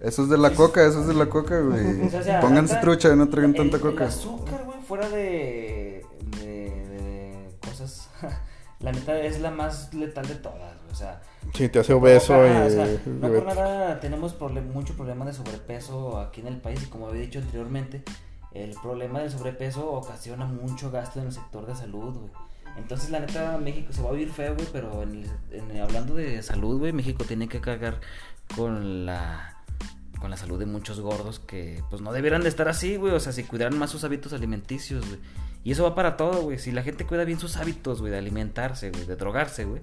Eso es de la coca, eso es de la coca, güey. O sea, Pónganse neta, trucha y no traigan el- tanta El coca. azúcar, güey, fuera de, de, de cosas. La neta es la más letal de todas, güey. O sea... Sí, te hace obeso no, y... o sea, no por nada tenemos problem- mucho problema de sobrepeso aquí en el país y como había dicho anteriormente, el problema del sobrepeso ocasiona mucho gasto en el sector de salud, güey. Entonces, la neta, México se va a oír feo, güey, pero en el- en- hablando de salud, güey, México tiene que cargar con la con la salud de muchos gordos que pues no debieran de estar así, güey, o sea, si cuidaran más sus hábitos alimenticios, güey. Y eso va para todo, güey. Si la gente cuida bien sus hábitos, güey, de alimentarse, güey, de drogarse, güey,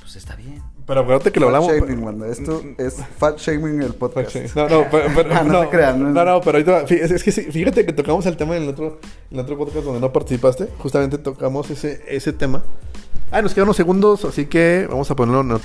pues está bien. Pero acuérdate que lo Fat hablamos... shaming, banda. Esto es fat shaming el podcast. No, no, pero, pero- Ah, no te creas, no no, es- no, pero ahorita, es, es que sí, fíjate que tocamos el tema en el otro, en el otro podcast donde no participaste. Justamente tocamos ese, ese tema. Ah, nos quedan unos segundos, así que vamos a ponerlo en